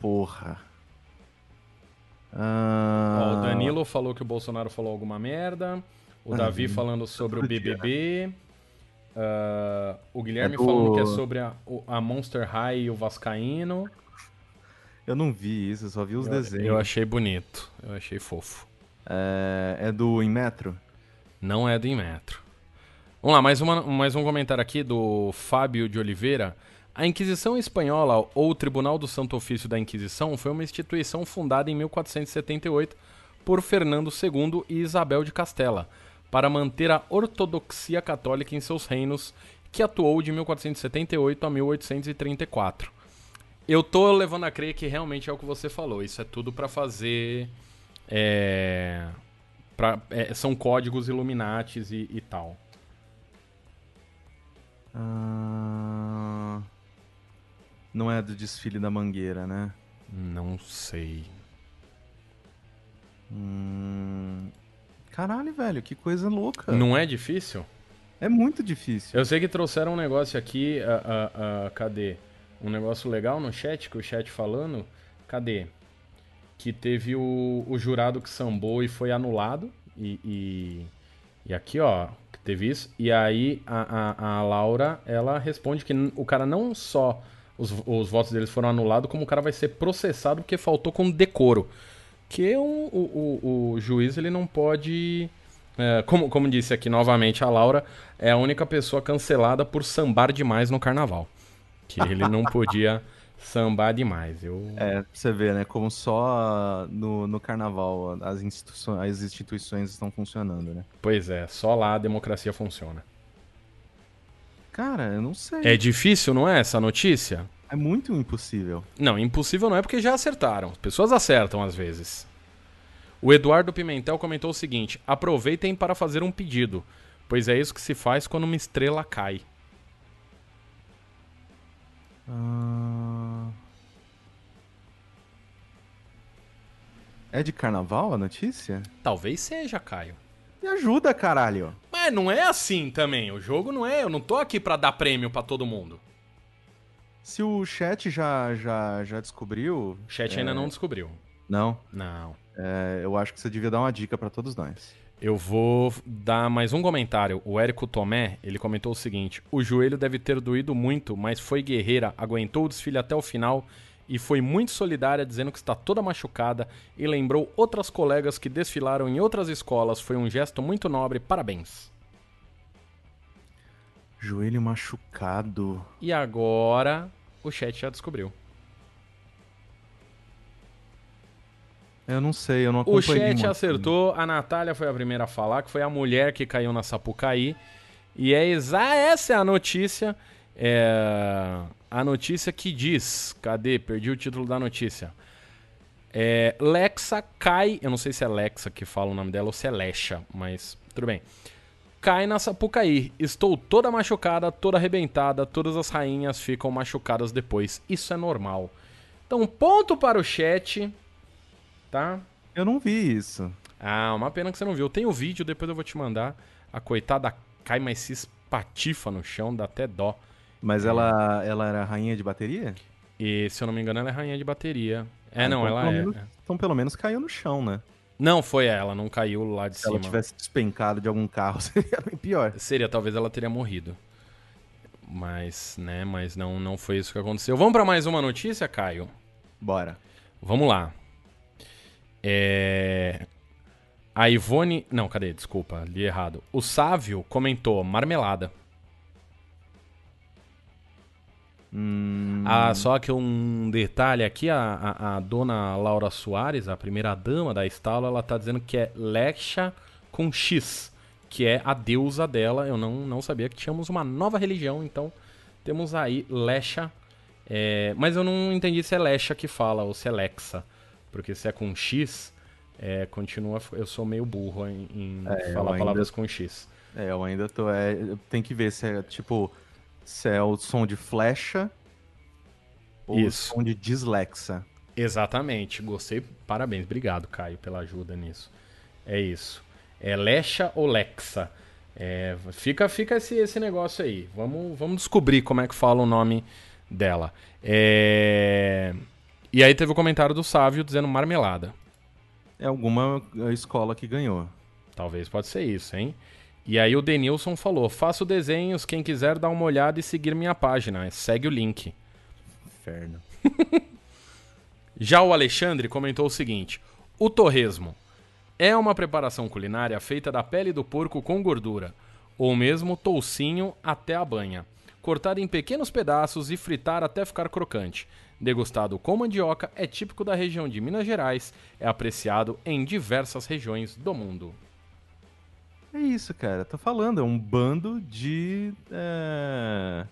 Porra. Ah... Ó, o Danilo falou que o Bolsonaro falou alguma merda. O Davi <laughs> falando sobre o BBB. Uh, ah, o Guilherme é do... falando que é sobre a, a, Monster High e o Vascaíno. Eu não vi isso, eu só vi os eu, desenhos. Eu achei bonito, eu achei fofo. É, é do Inmetro? Não é do Inmetro. Vamos lá, mais, uma, mais um comentário aqui do Fábio de Oliveira. A Inquisição Espanhola, ou Tribunal do Santo Ofício da Inquisição, foi uma instituição fundada em 1478 por Fernando II e Isabel de Castela, para manter a ortodoxia católica em seus reinos, que atuou de 1478 a 1834. Eu tô levando a crer que realmente é o que você falou. Isso é tudo para fazer. É, pra, é, são códigos Illuminatis e, e tal. Ah. Não é do desfile da Mangueira, né? Não sei. Hum... Caralho, velho, que coisa louca. Não é difícil? É muito difícil. Eu sei que trouxeram um negócio aqui, a, a, a, cadê? Um negócio legal no chat, que o chat falando. Cadê? Que teve o, o jurado que sambou e foi anulado. E, e, e aqui, ó, teve isso. E aí a, a, a Laura, ela responde que o cara não só os, os votos deles foram anulados, como o cara vai ser processado porque faltou com decoro. que o, o, o, juiz ele não pode. é, como, como disse aqui novamente a Laura, é a única pessoa cancelada por sambar demais no carnaval. Que ele não podia <laughs> sambar demais. Eu... É, pra você ver, né? Como só no, no carnaval as instituições, as instituições estão funcionando, né? Pois é, só lá a democracia funciona. Cara, eu não sei. É difícil, não é, essa notícia? É muito impossível. Não, impossível não é porque já acertaram. As pessoas acertam às vezes. O Eduardo Pimentel comentou o seguinte: aproveitem para fazer um pedido, pois é isso que se faz quando uma estrela cai. Ah... É de carnaval a notícia? Talvez seja, Caio. Me ajuda, caralho. Mas não é assim também. O jogo não é. Eu não tô aqui pra dar prêmio pra todo mundo. Se o chat já, já, já descobriu. O chat ainda não descobriu. Não, Não. é, eu acho que você devia dar uma dica pra todos nós. Eu vou dar mais um comentário. O Érico Tomé, ele comentou o seguinte: O joelho deve ter doído muito, mas foi guerreira, aguentou o desfile até o final e foi muito solidária, dizendo que está toda machucada e lembrou outras colegas que desfilaram em outras escolas. Foi um gesto muito nobre, parabéns. Joelho machucado. E agora o chat já descobriu. Eu não sei, eu não O acompanhei chat muito. acertou, a Natália foi a primeira a falar, que foi a mulher que caiu na Sapucaí. E é exa essa é a notícia. É a notícia que diz. Cadê? Perdi o título da notícia. É, Lexa cai. Eu não sei se é Lexa que fala o nome dela ou se é Lecha, mas tudo bem. Cai na Sapucaí. Estou toda machucada, toda arrebentada. Todas as rainhas ficam machucadas depois. Isso é normal. Então, ponto para o chat. Tá? Eu não vi isso. Ah, uma pena que você não viu. Tem o vídeo, depois eu vou te mandar. A coitada cai, mas se espatifa no chão, dá até dó. Mas ela, ela era rainha de bateria? E se eu não me engano, ela é rainha de bateria. É, Ah, não, então ela é. menos- Então pelo menos caiu no chão, né? Não foi ela, não caiu lá de Se cima. ela tivesse despencado de algum carro, <laughs> seria bem pior. Seria, talvez ela teria morrido. Mas, né, mas não, não foi isso que aconteceu. Vamos pra mais uma notícia, Caio? Bora. Vamos lá. É... A Ivone. Não, cadê? Desculpa, li errado. O Sávio comentou marmelada. Hum, Ah, só que um detalhe aqui, a, a, a dona Laura Soares, a primeira dama da Estalo, ela tá dizendo que é Lexa com X, que é a deusa dela. Eu não, não sabia que tínhamos uma nova religião, então temos aí Lexa. é, mas eu não entendi se é Lexa que fala ou se é Lexa, porque se é com X, é, continua. Eu sou meio burro em, em É, falar ainda- palavras com X. É, eu ainda tô. É, tem que ver se é tipo. Se é o som de flecha ou Isso. o som de dislexa. Exatamente, gostei. Parabéns, obrigado, Caio, pela ajuda nisso. É isso. É Lecha ou Lexa? É, fica fica esse, esse negócio aí. Vamos, vamos descobrir como é que fala o nome dela. É, E aí teve o comentário do Sávio dizendo marmelada. É alguma escola que ganhou. Talvez pode ser isso, hein? E aí o Denilson falou: faço desenhos, quem quiser dar uma olhada e seguir minha página. Segue o link. Inferno. <laughs> Já o Alexandre comentou o seguinte: o torresmo é uma preparação culinária feita da pele do porco com gordura, ou mesmo toucinho até a banha, cortado em pequenos pedaços e fritar até ficar crocante. Degustado com mandioca, é típico da região de Minas Gerais, é apreciado em diversas regiões do mundo. É isso, cara. Tô falando, é um bando de. É...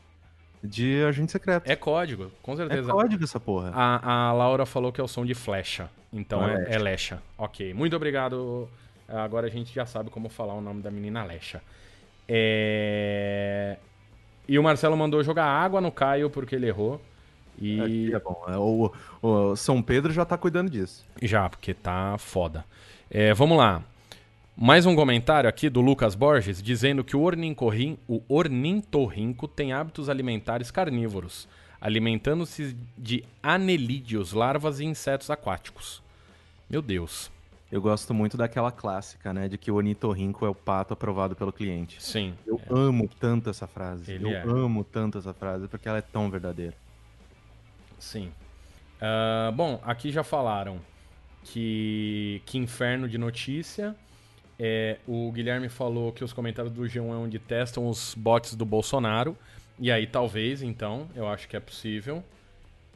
De agente secreto. É código, com É certeza. código essa porra. A, a Laura falou que é o som de flecha. Então Ah, é, é Lecha. Ok, muito obrigado. Agora a gente já sabe como falar o nome da menina Lecha. É... E o Marcelo mandou jogar água no Caio porque ele errou. E Aqui é bom. É, O, o São Pedro já tá cuidando disso. já, porque tá foda. É, vamos lá. Mais um comentário aqui do Lucas Borges dizendo que o, o ornitorrinco tem hábitos alimentares carnívoros, alimentando-se de anelídeos, larvas e insetos aquáticos. Meu Deus. Eu gosto muito daquela clássica, né? De que o ornitorrinco é o pato aprovado pelo cliente. Sim. Eu amo tanto essa frase. Ele eu é. amo tanto essa frase porque ela é tão verdadeira. Sim. Ah, bom, aqui já falaram. que, que inferno de notícia. É, o Guilherme falou que os comentários do G1 é onde testam os bots do Bolsonaro. E aí, talvez, então, eu acho que é possível.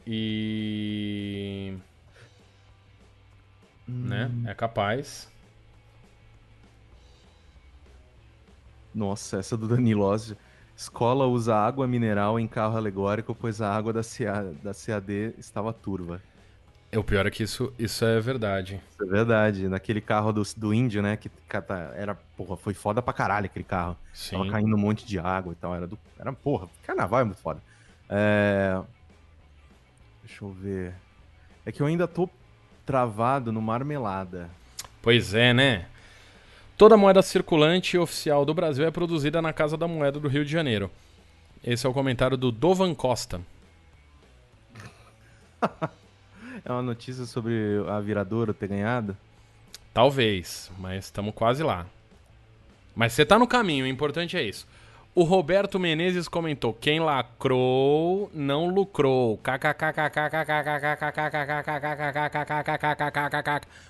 E. Né? É capaz. Nossa, essa do Danilo Ósio. Escola usa água mineral em carro alegórico, pois a água da, CA, da CAD estava turva. É, o pior é que isso, isso é verdade. Isso é verdade. Naquele carro do, do índio, né? Que tá, era, porra, foi foda pra caralho aquele carro. Sim. Tava caindo um monte de água e tal. Era, do, era porra, carnaval é muito foda. É... Deixa eu ver. É que eu ainda tô travado no Marmelada. Pois é, né? Toda moeda circulante oficial do Brasil é produzida na Casa da Moeda do Rio de Janeiro. Esse é o comentário do Dovan Costa. é uma notícia sobre a viradora ter ganhado? Talvez, mas estamos quase lá. Mas você tá no caminho, o importante é isso. O Roberto Menezes comentou: quem lacrou não lucrou.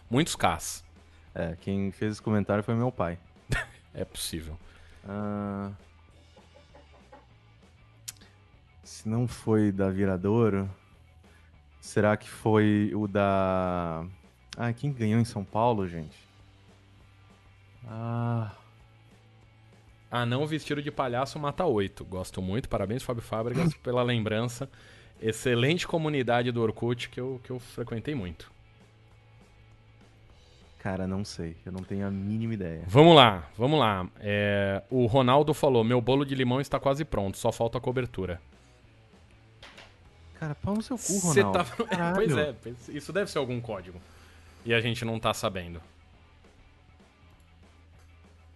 Muitos Ks. É, quem fez esse comentário foi meu pai. é possível. Ah, se não foi da Viradouro, será que foi o da. Ah, quem ganhou em São Paulo, gente? Ah. Ah, não vestido de palhaço mata oito. Gosto muito, parabéns, Fábio Fábricas, <laughs> pela lembrança. Excelente comunidade do Orkut que eu, que eu frequentei muito. Cara, não sei. Eu não tenho a mínima ideia. Vamos lá, vamos lá. É, o Ronaldo falou: meu bolo de limão está quase pronto, só falta a cobertura. Cara, pau no seu cu, Ronaldo. Tá... <laughs> pois é, isso deve ser algum código. E a gente não tá sabendo.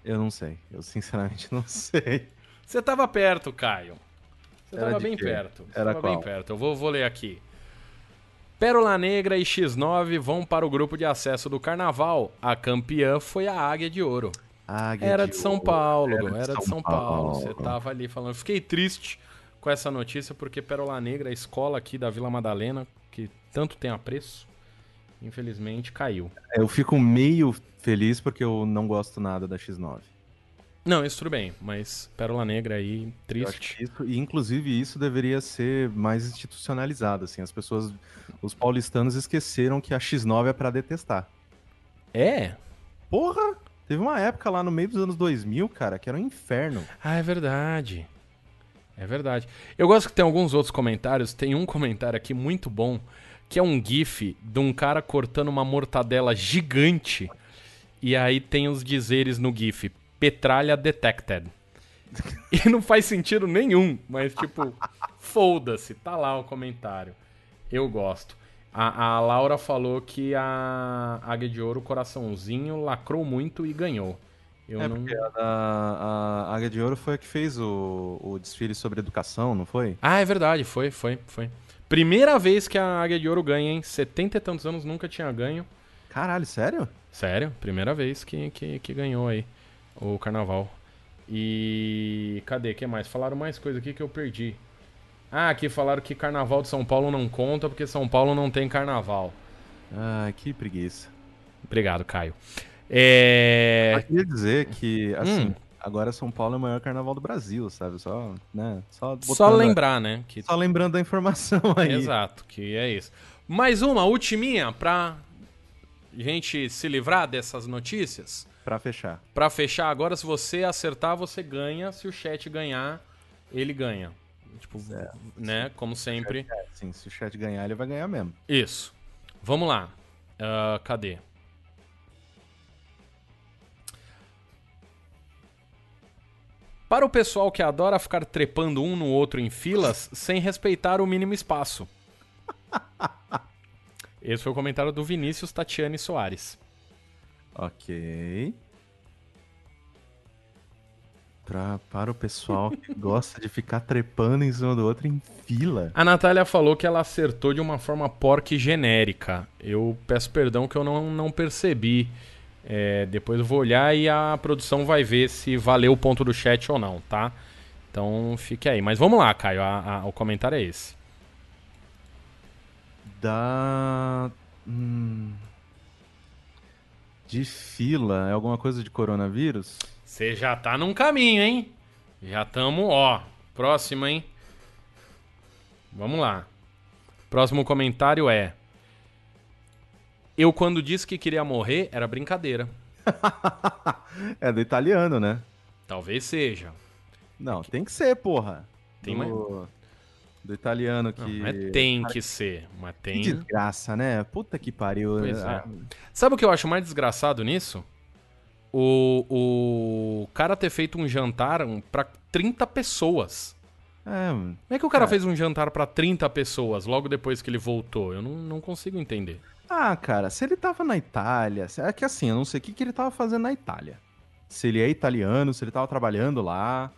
Eu não sei. Eu sinceramente não sei. Você tava perto, Caio. Você Era tava bem quê? perto. Você Era tava qual? bem perto. Eu vou, vou ler aqui. Pérola Negra e X9 vão para o grupo de acesso do Carnaval. A campeã foi a Águia de Ouro. Águia era de, de São Ouro. Paulo, era de era São, de São Paulo. Você tava ali falando. Fiquei triste com essa notícia porque Pérola Negra, a escola aqui da Vila Madalena, que tanto tem apreço, infelizmente caiu. Eu fico meio feliz porque eu não gosto nada da X9. Não, isso tudo bem, mas Pérola Negra aí, triste. Isso, e inclusive isso deveria ser mais institucionalizado, assim, as pessoas, os paulistanos esqueceram que a X9 é para detestar. É? Porra! Teve uma época lá no meio dos anos 2000, cara, que era um inferno. Ah, é verdade. É verdade. Eu gosto que tem alguns outros comentários, tem um comentário aqui muito bom, que é um gif de um cara cortando uma mortadela gigante, e aí tem os dizeres no gif, Petralha Detected. E não faz sentido nenhum, mas tipo, foda-se, tá lá o comentário. Eu gosto. A, a, Laura falou que a Águia de Ouro, coraçãozinho, lacrou muito e ganhou. Eu é não... porque a, a, Águia de Ouro foi a que fez o, o desfile sobre educação, não foi? Ah, é verdade, foi, foi, foi. Primeira vez que a Águia de Ouro ganha, hein? 70 e tantos anos nunca tinha ganho. Caralho, sério? Sério, primeira vez que, que, que ganhou aí o carnaval. E cadê? que mais? Falaram mais coisa aqui que eu perdi. Ah, aqui falaram que carnaval de São Paulo não conta porque São Paulo não tem carnaval. Ah, que preguiça. Obrigado, Caio. É... Eu queria dizer que, assim, hum. agora São Paulo é o maior carnaval do Brasil, sabe? Só, né? Só, Só lembrar, a... né? Que... Só lembrando a informação aí. Exato, que é isso. Mais uma, ultiminha, pra gente se livrar dessas notícias. Para fechar. Para fechar, agora se você acertar, você ganha. Se o chat ganhar, ele ganha. Tipo, certo. né? Como sempre. É, sim, se o chat ganhar, ele vai ganhar mesmo. Isso. Vamos lá. Uh, cadê? Para o pessoal que adora ficar trepando um no outro em filas sem respeitar o mínimo espaço. <laughs> Esse foi o comentário do Vinícius Tatiane Soares. Ok. Pra, para o pessoal que <laughs> gosta de ficar trepando em cima do outro em fila. A Natália falou que ela acertou de uma forma porca e genérica. Eu peço perdão que eu não, não percebi. É, depois eu vou olhar e a produção vai ver se valeu o ponto do chat ou não, tá? Então fique aí. Mas vamos lá, Caio. A, a, o comentário é esse. Da. Hum... De fila? É alguma coisa de coronavírus? Você já tá num caminho, hein? Já tamo, ó. Próximo, hein? Vamos lá. Próximo comentário é: Eu, quando disse que queria morrer, era brincadeira. <laughs> é do italiano, né? Talvez seja. Não, tem que ser, porra. Tem do, mais- do italiano que. Não, é tem que ser, mas Que tem. desgraça, né? Puta que pariu. Pois é. Ah, Sabe o que eu acho mais desgraçado nisso? O, o cara ter feito um jantar pra 30 pessoas. é, Como é que o cara Cara. fez um jantar pra 30 pessoas logo depois que ele voltou? Eu não, não consigo entender. Ah, cara, se ele tava na Itália. É que assim, eu não sei o que, que ele tava fazendo na Itália. Se ele é italiano, se ele tava trabalhando lá.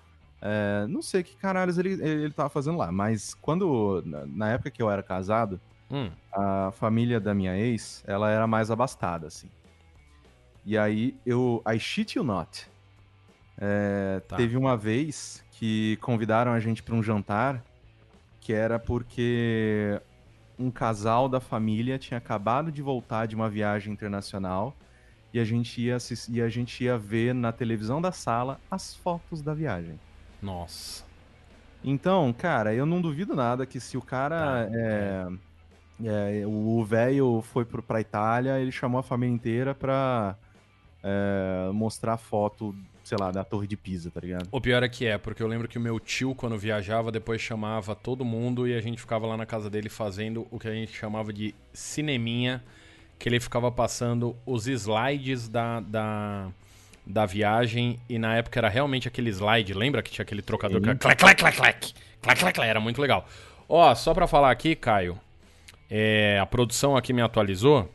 É, não sei que caralhos ele, ele tava fazendo lá. Mas quando. Na, na época que eu era casado, Hum, a família da minha ex, ela era mais abastada, assim. E aí eu. I shit you not. É, Tá. Teve uma vez que convidaram a gente para um jantar que era porque um casal da família tinha acabado de voltar de uma viagem internacional e a gente ia, e a gente ia ver na televisão da sala as fotos da viagem. Nossa. Então, cara, eu não duvido nada que se o cara. Tá, é, é, o velho foi pro, pra Itália, ele chamou a família inteira pra é, mostrar foto, sei lá, da Torre de Pisa, tá ligado? O pior é que é, porque eu lembro que o meu tio, quando viajava, depois chamava todo mundo e a gente ficava lá na casa dele fazendo o que a gente chamava de cineminha, que ele ficava passando os slides da, da, da viagem e na época era realmente aquele slide, lembra que tinha aquele trocador que era clac, clac, clac, clac, clac, clac, clac, era muito legal. Ó, só pra falar aqui, Caio, é, a produção aqui me atualizou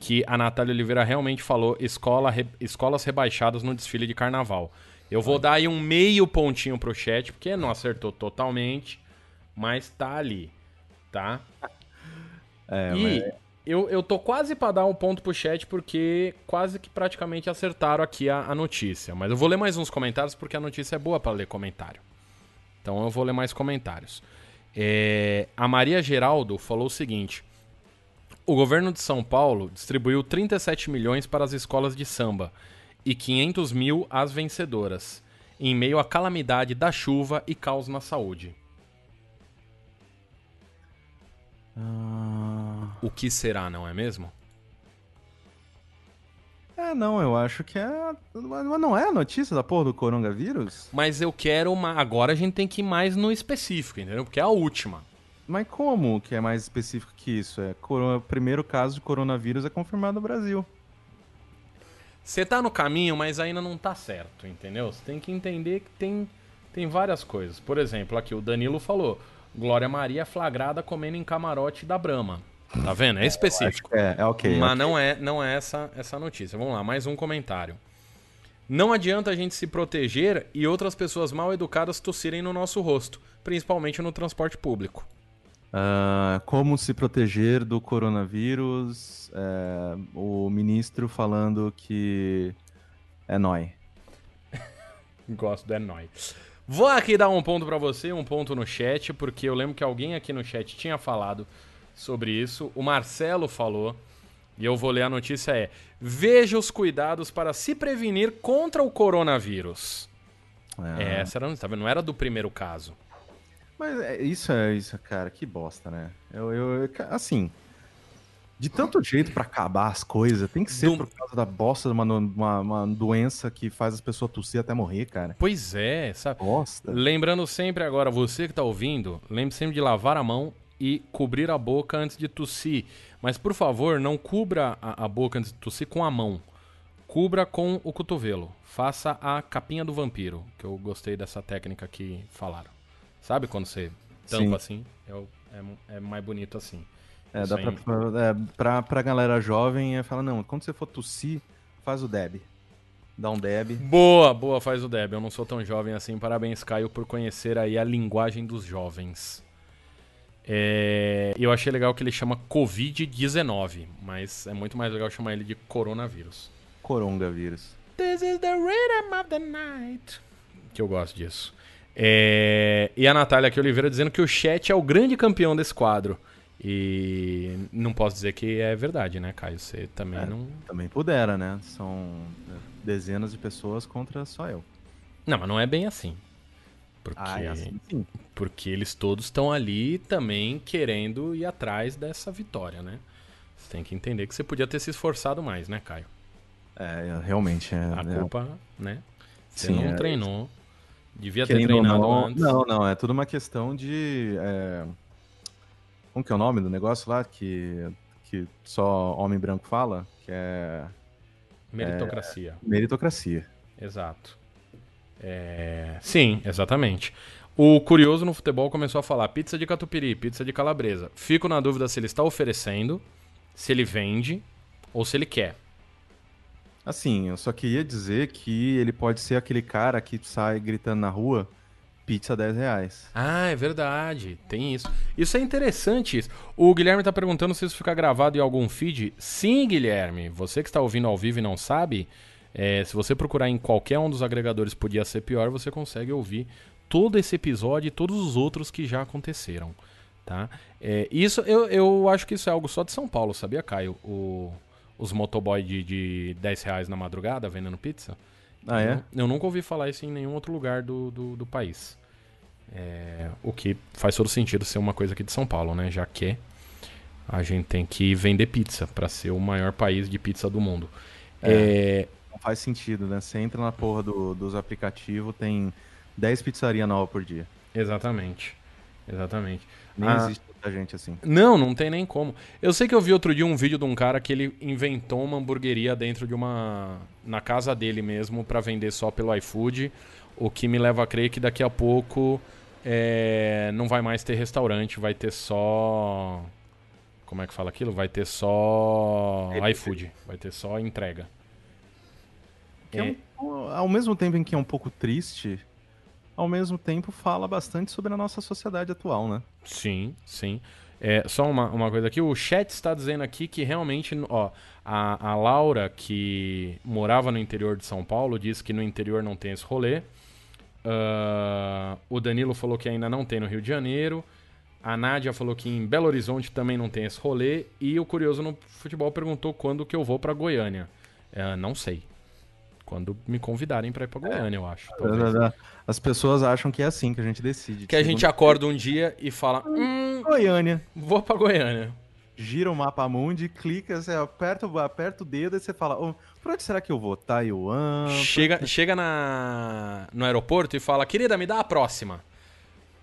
que a Natália Oliveira realmente falou escola, re- escolas rebaixadas no desfile de carnaval. Eu vou dar aí um meio pontinho pro chat, porque não acertou totalmente, mas tá ali, tá? É, e mas- eu, eu tô quase pra dar um ponto pro chat, porque quase que praticamente acertaram aqui a, a notícia. Mas eu vou ler mais uns comentários, porque a notícia é boa pra ler comentário. Então eu vou ler mais comentários. É, a Maria Geraldo falou o seguinte: O governo de São Paulo distribuiu 37 milhões para as escolas de samba e 500 mil às vencedoras, em meio à calamidade da chuva e caos na saúde. Ah, O que será, não é mesmo? É, não, eu acho que é. Mas não é a notícia da porra do coronavírus? Mas eu quero uma. Agora a gente tem que ir mais no específico, entendeu? Porque é a última. Mas como que é mais específico que isso? É, primeiro caso de coronavírus é confirmado no Brasil. Você tá no caminho, mas ainda não tá certo, entendeu? Você tem que entender que tem, tem várias coisas. Por exemplo, aqui o Danilo falou: Glória Maria flagrada comendo em camarote da Brahma. Tá vendo? É específico. É, é ok. Mas ok. não é, não é essa, essa notícia. Vamos lá, mais um comentário. Não adianta a gente se proteger e outras pessoas mal educadas tossirem no nosso rosto, principalmente no transporte público. Ah, como se proteger do coronavírus? é, o ministro falando que é nóis. <laughs> Gosto do é nóis. Vou aqui dar um ponto pra você, um ponto no chat, porque eu lembro que alguém aqui no chat tinha falado sobre isso. O Marcelo falou, e eu vou ler a notícia é: Veja os cuidados para se prevenir contra o coronavírus. Ah, É, essa era, tá vendo? não era do primeiro caso. Mas é, isso é isso, cara, que bosta, né? Eu, eu- assim, de tanto jeito pra acabar as coisas, tem que ser Do- por causa da bosta de uma, uma, uma doença que faz as pessoas tossir até morrer, cara. Pois é, sabe? Bosta. Lembrando sempre agora, você que tá ouvindo, lembre sempre de lavar a mão e cobrir a boca antes de tossir. Mas por favor, não cubra a, a boca antes de tossir com a mão. Cubra com o cotovelo. Faça a capinha do vampiro, que eu gostei dessa técnica que falaram. Sabe quando você tampa Sim. assim? É, é- é mais bonito assim. É, Isso dá pra, pra, é, pra, pra galera jovem, é, fala, não, quando você for tossir, faz o deb. Dá um deb. Boa, boa, faz o Deb. Eu não sou tão jovem assim. Parabéns, Caio, por conhecer aí a linguagem dos jovens. É, Eu achei legal que ele chama Covid-19, mas é muito mais legal chamar ele de coronavírus. Coronavírus. This is the rhythm of the night. Que eu gosto disso. É, E a Natália aqui Oliveira dizendo que o chat é o grande campeão desse quadro. E não posso dizer que é verdade, né, Caio? Você também É. não. Também pudera, né? São dezenas de pessoas contra só eu. Não, mas não é bem assim. Porque, Ah, é assim sim. porque eles todos estão ali também querendo ir atrás dessa vitória, né? Você tem que entender que você podia ter se esforçado mais, né, Caio? É, realmente. É, A é- culpa, né? Você Sim, não é. treinou. Devia ter Querendo ou treinado não, antes. Não, não, é tudo uma questão de. É, Como que é o nome do negócio lá? Que, que só homem branco fala? Que é Meritocracia. meritocracia. Exato. É, Sim, exatamente. O curioso no futebol começou a falar pizza de catupiry, pizza de calabresa. Fico na dúvida se ele está oferecendo, se ele vende ou se ele quer. Assim, eu só queria dizer que ele pode ser aquele cara que sai gritando na rua, pizza 10 reais. Ah, é verdade. Tem isso. Isso é interessante. Isso. O Guilherme tá perguntando se isso fica gravado em algum feed. Sim, Guilherme. Você que está ouvindo ao vivo e não sabe, é, se você procurar em qualquer um dos agregadores Podia Ser Pior, você consegue ouvir todo esse episódio e todos os outros que já aconteceram. Tá? É, isso eu, eu acho que isso é algo só de São Paulo, sabia, Caio? O- os motoboy de, de 10 reais na madrugada vendendo pizza. Ah, é? Eu, eu nunca ouvi falar isso em nenhum outro lugar do, do, do país. É, o que faz todo sentido ser uma coisa aqui de São Paulo, né? Já que a gente tem que vender pizza para ser o maior país de pizza do mundo. É, Não faz sentido, né? Você entra na porra do- dos aplicativos, tem 10 pizzarias novas por dia. exatamente. Exatamente. Nem Ah. existe tanta gente assim. Não, não tem nem como. Eu sei que eu vi outro dia um vídeo de um cara que ele inventou uma hamburgueria dentro de uma. na casa dele mesmo, pra vender só pelo iFood. O que me leva a crer que daqui a pouco é, não vai mais ter restaurante, vai ter só. Como é que fala aquilo? Vai ter só iFood, vai ter só entrega. Que é um- ao mesmo tempo em que é um pouco triste, ao mesmo tempo fala bastante sobre a nossa sociedade atual, né? Sim, sim. É, só uma, uma coisa aqui, o chat está dizendo aqui que realmente, ó, a, a Laura, que morava no interior de São Paulo, disse que no interior não tem esse rolê. Ah, o Danilo falou que ainda não tem no Rio de Janeiro. A Nádia falou que em Belo Horizonte também não tem esse rolê. E o Curioso no Futebol perguntou quando que eu vou pra Goiânia. É, não sei. Quando me convidarem pra ir pra Goiânia, eu acho. talvez. As pessoas acham que é assim que a gente decide. Que a gente acorda um dia e fala: Hum, Goiânia. vou pra Goiânia. Gira o mapa mundi, clica, você aperta, o- aperta o dedo e você fala, "Ô, por onde será que eu vou? Taiwan? Chega, chega na, no aeroporto e fala, querida, me dá a próxima.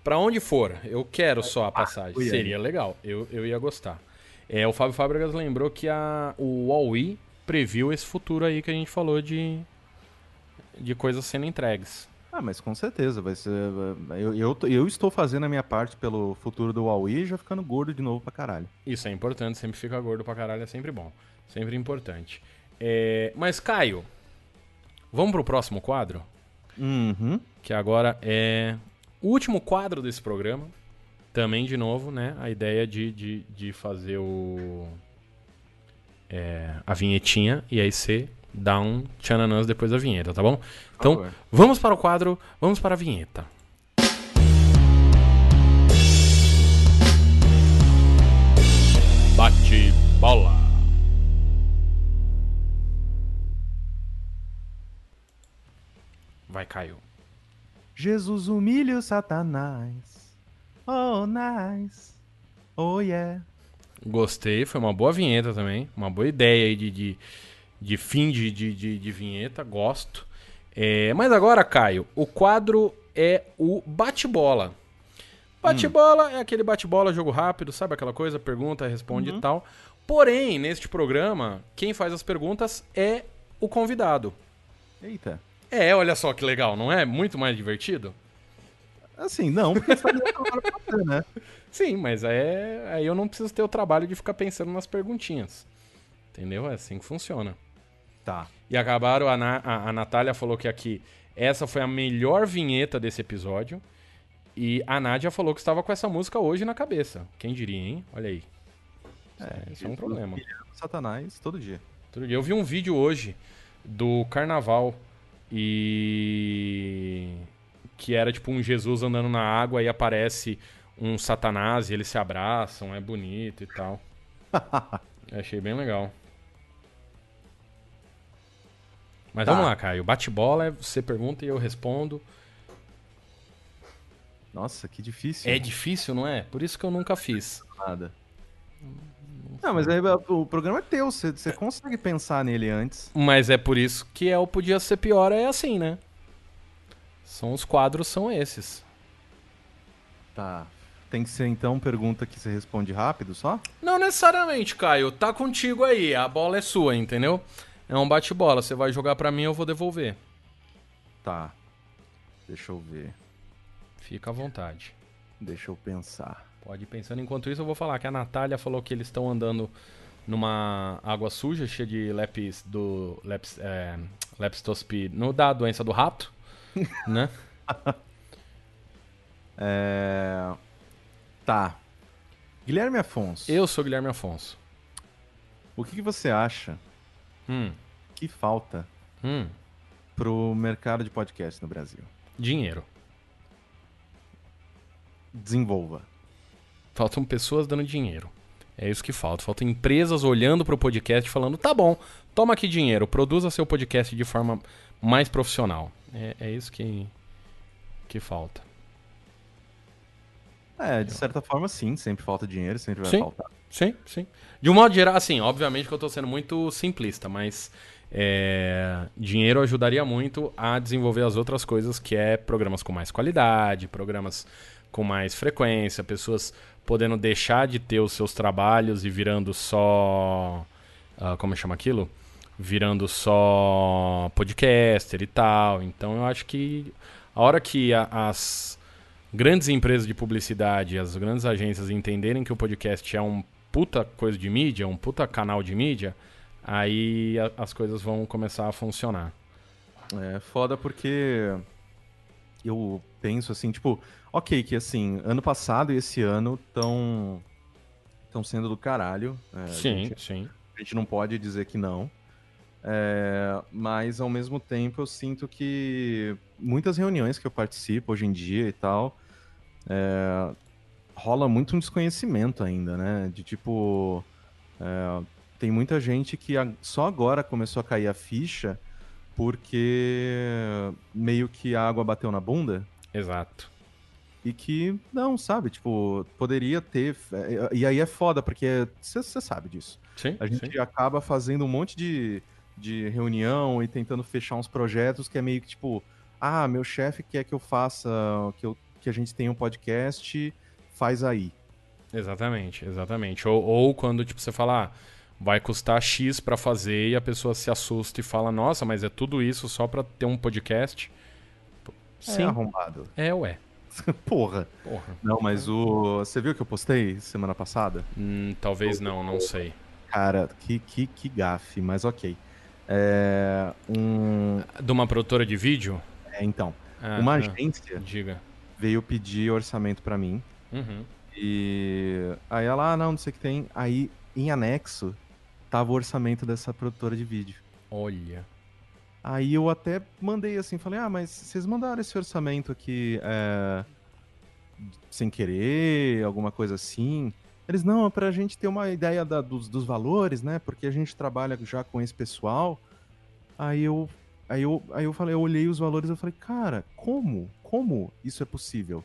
Pra onde for, eu quero só a passagem. Goiânia. Seria legal, eu, eu ia gostar. É, o Fábio Fábricas lembrou que a, o Huawei previu esse futuro aí que a gente falou de, de coisas sendo entregues. Ah, mas com certeza, vai ser. Eu, eu, tô- eu estou fazendo a minha parte pelo futuro do Huawei e já ficando gordo de novo pra caralho. Isso é importante, sempre fica gordo pra caralho, é sempre bom. Sempre importante. É, mas, Caio, vamos pro próximo quadro? Uhum. que agora é o último quadro desse programa. Também, de novo, né? A ideia de, de, de fazer o. é, a vinhetinha e aí você dá um tchananãs depois da vinheta, tá bom? Então, vamos para o quadro, vamos para a vinheta. Bate bola. Vai, Caio. Jesus humilha o Satanás. Oh, nice. Oh, yeah. Gostei, foi uma boa vinheta também. Uma boa ideia aí de, de, de fim de, de, de, de vinheta, gosto. É, mas agora, Caio, o quadro é o bate-bola. Bate-bola é aquele bate-bola, jogo rápido, sabe aquela coisa? Pergunta, responde e tal. Porém, neste programa, quem faz as perguntas é o convidado. Eita. É, olha só que legal, não é? Muito mais divertido? Assim, não, porque você fazer, né? <laughs> Sim, mas é, aí eu não preciso ter o trabalho de ficar pensando nas perguntinhas. Entendeu? É assim que funciona. Tá. E acabaram, a, Na- a, a Natália falou que aqui essa foi a melhor vinheta desse episódio. E a Nádia falou que estava com essa música hoje na cabeça. Quem diria, hein? Olha aí. É, isso é um problema. Satanás todo dia. Outro dia eu vi um vídeo hoje do carnaval e que era tipo um Jesus andando na água e aparece um satanás e eles se abraçam, é bonito e tal. <laughs> Achei bem legal. Mas Tá. vamos lá, Caio. Bate-bola, é você pergunta e eu respondo. Nossa, que difícil. É difícil, não é? Por isso que eu nunca fiz. Nada. Não, mas aí o programa é teu, você, você consegue pensar nele antes. Mas é por isso que é o Podia Ser Pior, é assim, né? São os quadros, são esses. Tá. Tem que ser então pergunta que você responde rápido só? Não necessariamente, Caio. Tá contigo aí. A bola é sua, entendeu? É um bate-bola. Você vai jogar pra mim, eu vou devolver. Tá. Deixa eu ver. Fica à vontade. Deixa eu pensar. Pode ir pensando. Enquanto isso, eu vou falar que a Natália falou que eles estão andando numa água suja, cheia de lepis do. Leps, é. No da doença do rato, <laughs> né? É... Tá. Guilherme Afonso, Eu sou Guilherme Afonso. o que, que você acha Hum, que falta hum. pro mercado de podcast no Brasil? Dinheiro. Desenvolva. Faltam pessoas dando dinheiro. É isso que falta. Faltam empresas olhando pro podcast e falando: tá bom, toma aqui dinheiro, produza seu podcast de forma mais profissional. É, é isso que, que falta. É, de certa forma, sim. Sempre falta dinheiro, sempre vai Sim. faltar. Sim, sim. De um modo geral, assim, obviamente que eu tô sendo muito simplista, mas é, dinheiro ajudaria muito a desenvolver as outras coisas, que é programas com mais qualidade, programas com mais frequência, pessoas podendo deixar de ter os seus trabalhos e virando só. ah, como chama aquilo? Virando só podcaster e tal. Então eu acho que a hora que a- as grandes empresas de publicidade, as grandes agências entenderem que o podcast é um puta coisa de mídia, um puta canal de mídia, aí a- as coisas vão começar a funcionar. É foda porque eu penso assim, tipo, ok, que assim, ano passado e esse ano estão estão sendo do caralho. é, sim, gente- sim. a gente não pode dizer que não. É, mas ao mesmo tempo eu sinto que muitas reuniões que eu participo hoje em dia e tal, é, rola muito um desconhecimento ainda, né? De tipo. é, tem muita gente que só agora começou a cair a ficha porque meio que a água bateu na bunda. Exato. E que, não, sabe? Tipo, poderia ter. é, E aí é foda, porque você sabe disso. Sim, A gente sim. acaba fazendo um monte de, de reunião e tentando fechar uns projetos que é meio que tipo, ah, meu chefe quer que eu faça, que, eu, que a gente tenha um podcast, faz aí. Exatamente, exatamente. Ou, ou quando tipo, você fala, ah, vai custar X pra fazer e a pessoa se assusta e fala, nossa, mas é tudo isso só pra ter um podcast? É Sim, arrombado. é, ué. <laughs> Porra. Porra. Não, mas o. Você viu que eu postei semana passada? Hum, talvez não, não sei. Cara, que, que, que gafe, mas ok. É. Um. De uma produtora de vídeo? é, então, Ah, uma ah, agência Diga. Veio pedir orçamento pra mim. Uhum. E aí ela, ah, não, não sei o que tem. Aí, em anexo, tava o orçamento dessa produtora de vídeo. Olha. Aí eu até mandei assim, falei, ah, mas vocês mandaram esse orçamento aqui é, sem querer, alguma coisa assim? Eles, não, é pra gente ter uma ideia da- dos, dos valores, né? Porque a gente trabalha já com esse pessoal. Aí eu, aí eu, aí eu falei, eu olhei os valores e eu falei, cara, como? Como isso é possível?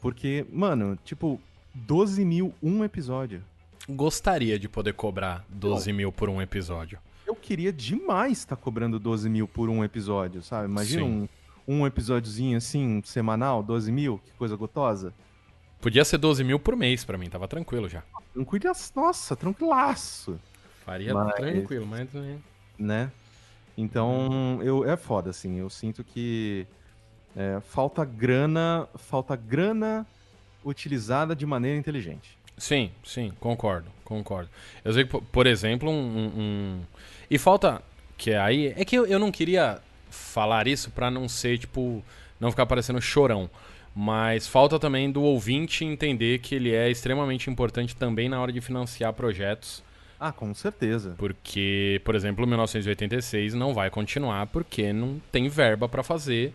Porque, mano, tipo, 12 mil um episódio. Gostaria de poder cobrar 12 mil por um episódio. Eu queria demais estar cobrando 12 mil por um episódio, sabe? Imagina Sim. um, um episódiozinho assim, semanal, 12 mil, que coisa gostosa. Podia ser 12 mil por mês pra mim, tava tranquilo já. Tranquilo, nossa, tranquilaço, Faria Mas- tranquilo, mas. né? né? Então, eu, é foda, assim, eu sinto que é, falta grana, falta grana utilizada de maneira inteligente. Sim, sim, concordo, concordo. Eu sei que, po- por exemplo, um, um- E falta. Que aí. É que eu, eu não queria falar isso pra não ser, tipo. Não ficar parecendo chorão. Mas falta também do ouvinte entender que ele é extremamente importante também na hora de financiar projetos. Ah, com certeza. Porque, por exemplo, o 1986 não vai continuar porque não tem verba pra fazer.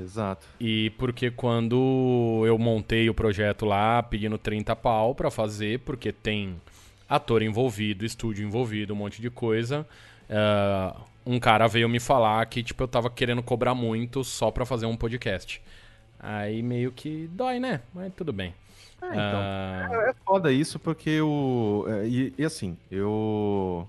Exato. E porque quando eu montei o projeto lá, pedindo 30 pau pra fazer, porque tem ator envolvido, estúdio envolvido, um monte de coisa, uh, um cara veio me falar que tipo, eu tava querendo cobrar muito só pra fazer um podcast. Aí meio que dói, né? Mas tudo bem. É, então, uh... é foda isso porque o. E, e assim, eu.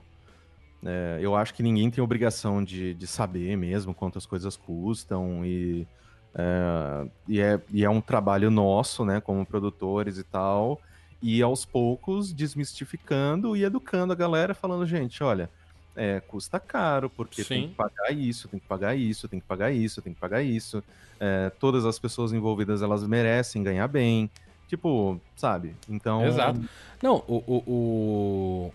É, eu acho que ninguém tem obrigação de, de saber mesmo quanto as coisas custam e, é, e, é, e é um trabalho nosso, né, como produtores e tal, e aos poucos desmistificando e educando a galera, falando, gente, olha, é, custa caro, porque Sim. tem que pagar isso, tem que pagar isso, tem que pagar isso, tem que pagar isso. É, todas as pessoas envolvidas, elas merecem ganhar bem. Tipo, sabe? Então. Exato. Não, o, o, o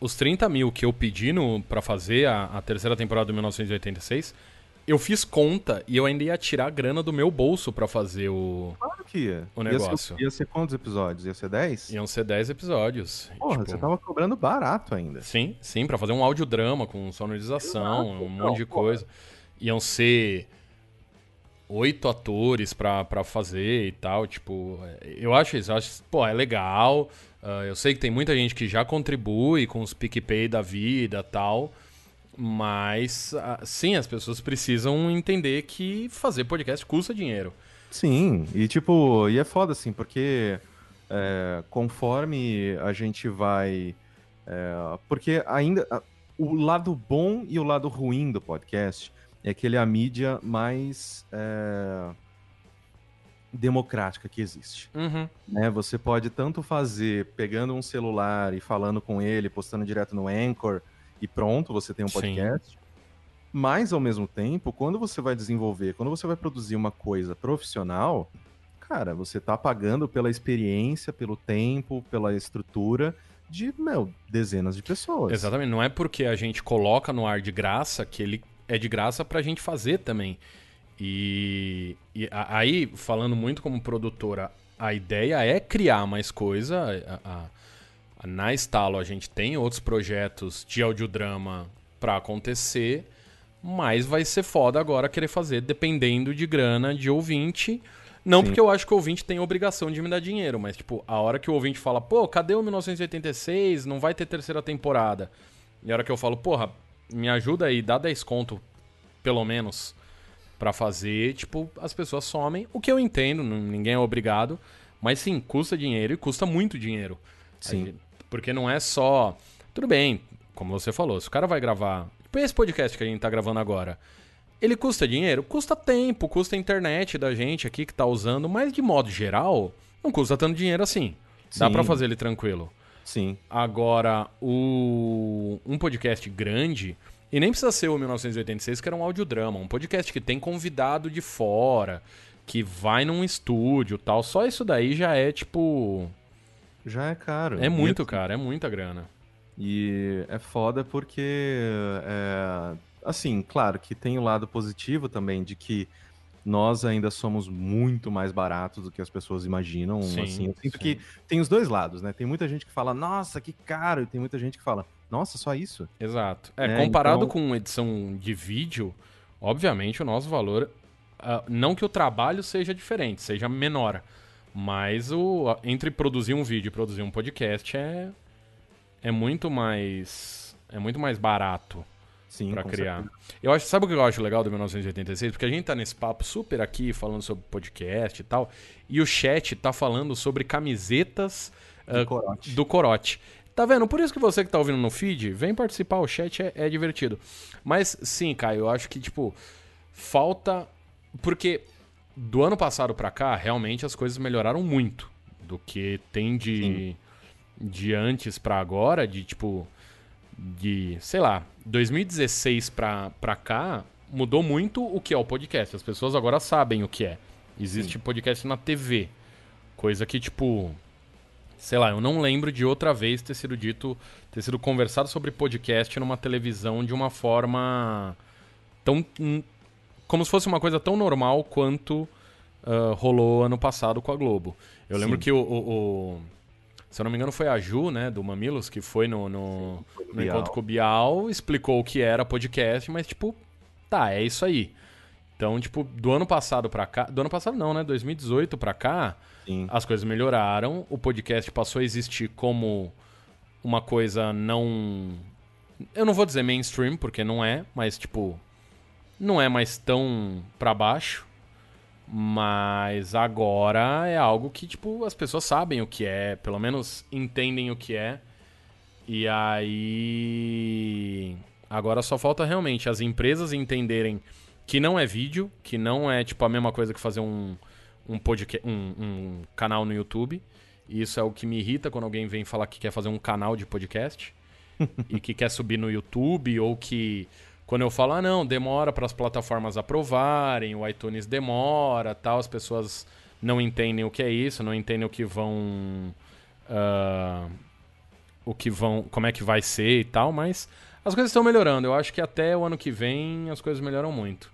os 30 mil que eu pedi no, pra fazer a, a terceira temporada do 1986, eu fiz conta e eu ainda ia tirar a grana do meu bolso para fazer o. Claro que ia. O negócio. Ia ser, ia ser, quantos episódios? Ia ser 10? Iam ser 10 episódios. Porra, tipo... você tava cobrando barato ainda. Sim, sim, para fazer um audiodrama com sonorização, Exato. um monte de coisa. Iam ser oito atores pra fazer e tal. Tipo, eu acho isso. Eu acho, pô, é legal. Uh, eu sei que tem muita gente que já contribui com os PicPay da vida tal. Mas, uh, sim, as pessoas precisam entender que fazer podcast custa dinheiro. Sim, e tipo, e é foda assim, porque é, conforme a gente vai. É, porque ainda. O lado bom e o lado ruim do podcast é que ele é a mídia mais. É democrática que existe. Uhum. Né? Você pode tanto fazer pegando um celular e falando com ele, postando direto no Anchor e pronto, você tem um podcast. Sim. Mas, ao mesmo tempo, quando você vai desenvolver, quando você vai produzir uma coisa profissional, cara, você tá pagando pela experiência, pelo tempo, pela estrutura de, meu, dezenas de pessoas. Exatamente. Não é porque a gente coloca no ar de graça que ele é de graça pra gente fazer também. E, e aí, falando muito como produtora, a ideia é criar mais coisa. A, a, a, na Estalo a gente tem outros projetos de audiodrama para acontecer, mas vai ser foda agora querer fazer dependendo de grana de ouvinte. Não Sim. porque eu acho que o ouvinte tem obrigação de me dar dinheiro, mas tipo, a hora que o ouvinte fala, pô, cadê o 1986? Não vai ter terceira temporada. E a hora que eu falo, porra, me ajuda aí, dá 10 conto, pelo menos para fazer, tipo, as pessoas somem, o que eu entendo, ninguém é obrigado, mas sim, custa dinheiro e custa muito dinheiro. Sim. porque não é só. Tudo bem, como você falou, se o cara vai gravar. Tipo, esse podcast que a gente tá gravando agora. Ele custa dinheiro? Custa tempo, custa a internet da gente aqui que tá usando, mas de modo geral, não custa tanto dinheiro assim. Sim. Dá para fazer ele tranquilo. Sim. Agora, o um podcast grande, e nem precisa ser o 1986, que era um audiodrama, um podcast que tem convidado de fora, que vai num estúdio tal. Só isso daí já é tipo. Já é caro. É muito caro, é muita grana. E é foda porque. É, assim, claro que tem o lado positivo também de que nós ainda somos muito mais baratos do que as pessoas imaginam. Sim, assim, eu sinto sim. que tem os dois lados, né? Tem muita gente que fala, nossa, que caro, e tem muita gente que fala, nossa, só isso? Exato. É, é comparado então... com edição de vídeo, obviamente o nosso valor. Uh, não que o trabalho seja diferente, seja menor. Mas o, entre produzir um vídeo e produzir um podcast é, é muito mais. É muito mais barato Sim, para criar. Certeza. Eu acho, sabe o que eu acho legal do 1986? Porque a gente tá nesse papo super aqui falando sobre podcast e tal, e o chat tá falando sobre camisetas do, uh, corote. do corote. Tá vendo? Por isso que você que tá ouvindo no feed, vem participar, o chat é, é divertido. Mas sim, Caio, eu acho que, tipo, falta. Porque do ano passado pra cá, realmente as coisas melhoraram muito. Do que tem de, de antes pra agora, de tipo. De, sei lá, 2016 pra, pra cá, mudou muito o que é o podcast. As pessoas agora sabem o que é. Existe Sim. podcast na TV. Coisa que, tipo, sei lá, eu não lembro de outra vez ter sido dito, ter sido conversado sobre podcast numa televisão de uma forma tão. Hum, como se fosse uma coisa tão normal quanto uh, rolou ano passado com a Globo. Eu Sim. lembro que o, o, o, Se eu não me engano, foi a Ju, né, do Mamilos, que foi no, no, Sim, no encontro com o Bial, explicou o que era podcast, mas tipo, tá, é isso aí. Então, tipo, do ano passado pra cá. Do ano passado não, né? 2018 pra cá, Sim. as coisas melhoraram. O podcast passou a existir como uma coisa não. Eu não vou dizer mainstream, porque não é, mas, tipo. Não é mais tão pra baixo. Mas agora é algo que, tipo, as pessoas sabem o que é, pelo menos entendem o que é. E aí. Agora só falta realmente as empresas entenderem que não é vídeo, que não é tipo a mesma coisa que fazer um, um, podcast, um, um canal no YouTube. E isso é o que me irrita quando alguém vem falar que quer fazer um canal de podcast <laughs> e que quer subir no YouTube ou que quando eu falo, ah, não, demora para as plataformas aprovarem, o iTunes demora, tal, as pessoas não entendem o que é isso, não entendem o que vão. Uh, o que vão. como é que vai ser e tal, mas as coisas estão melhorando. Eu acho que até o ano que vem as coisas melhoram muito.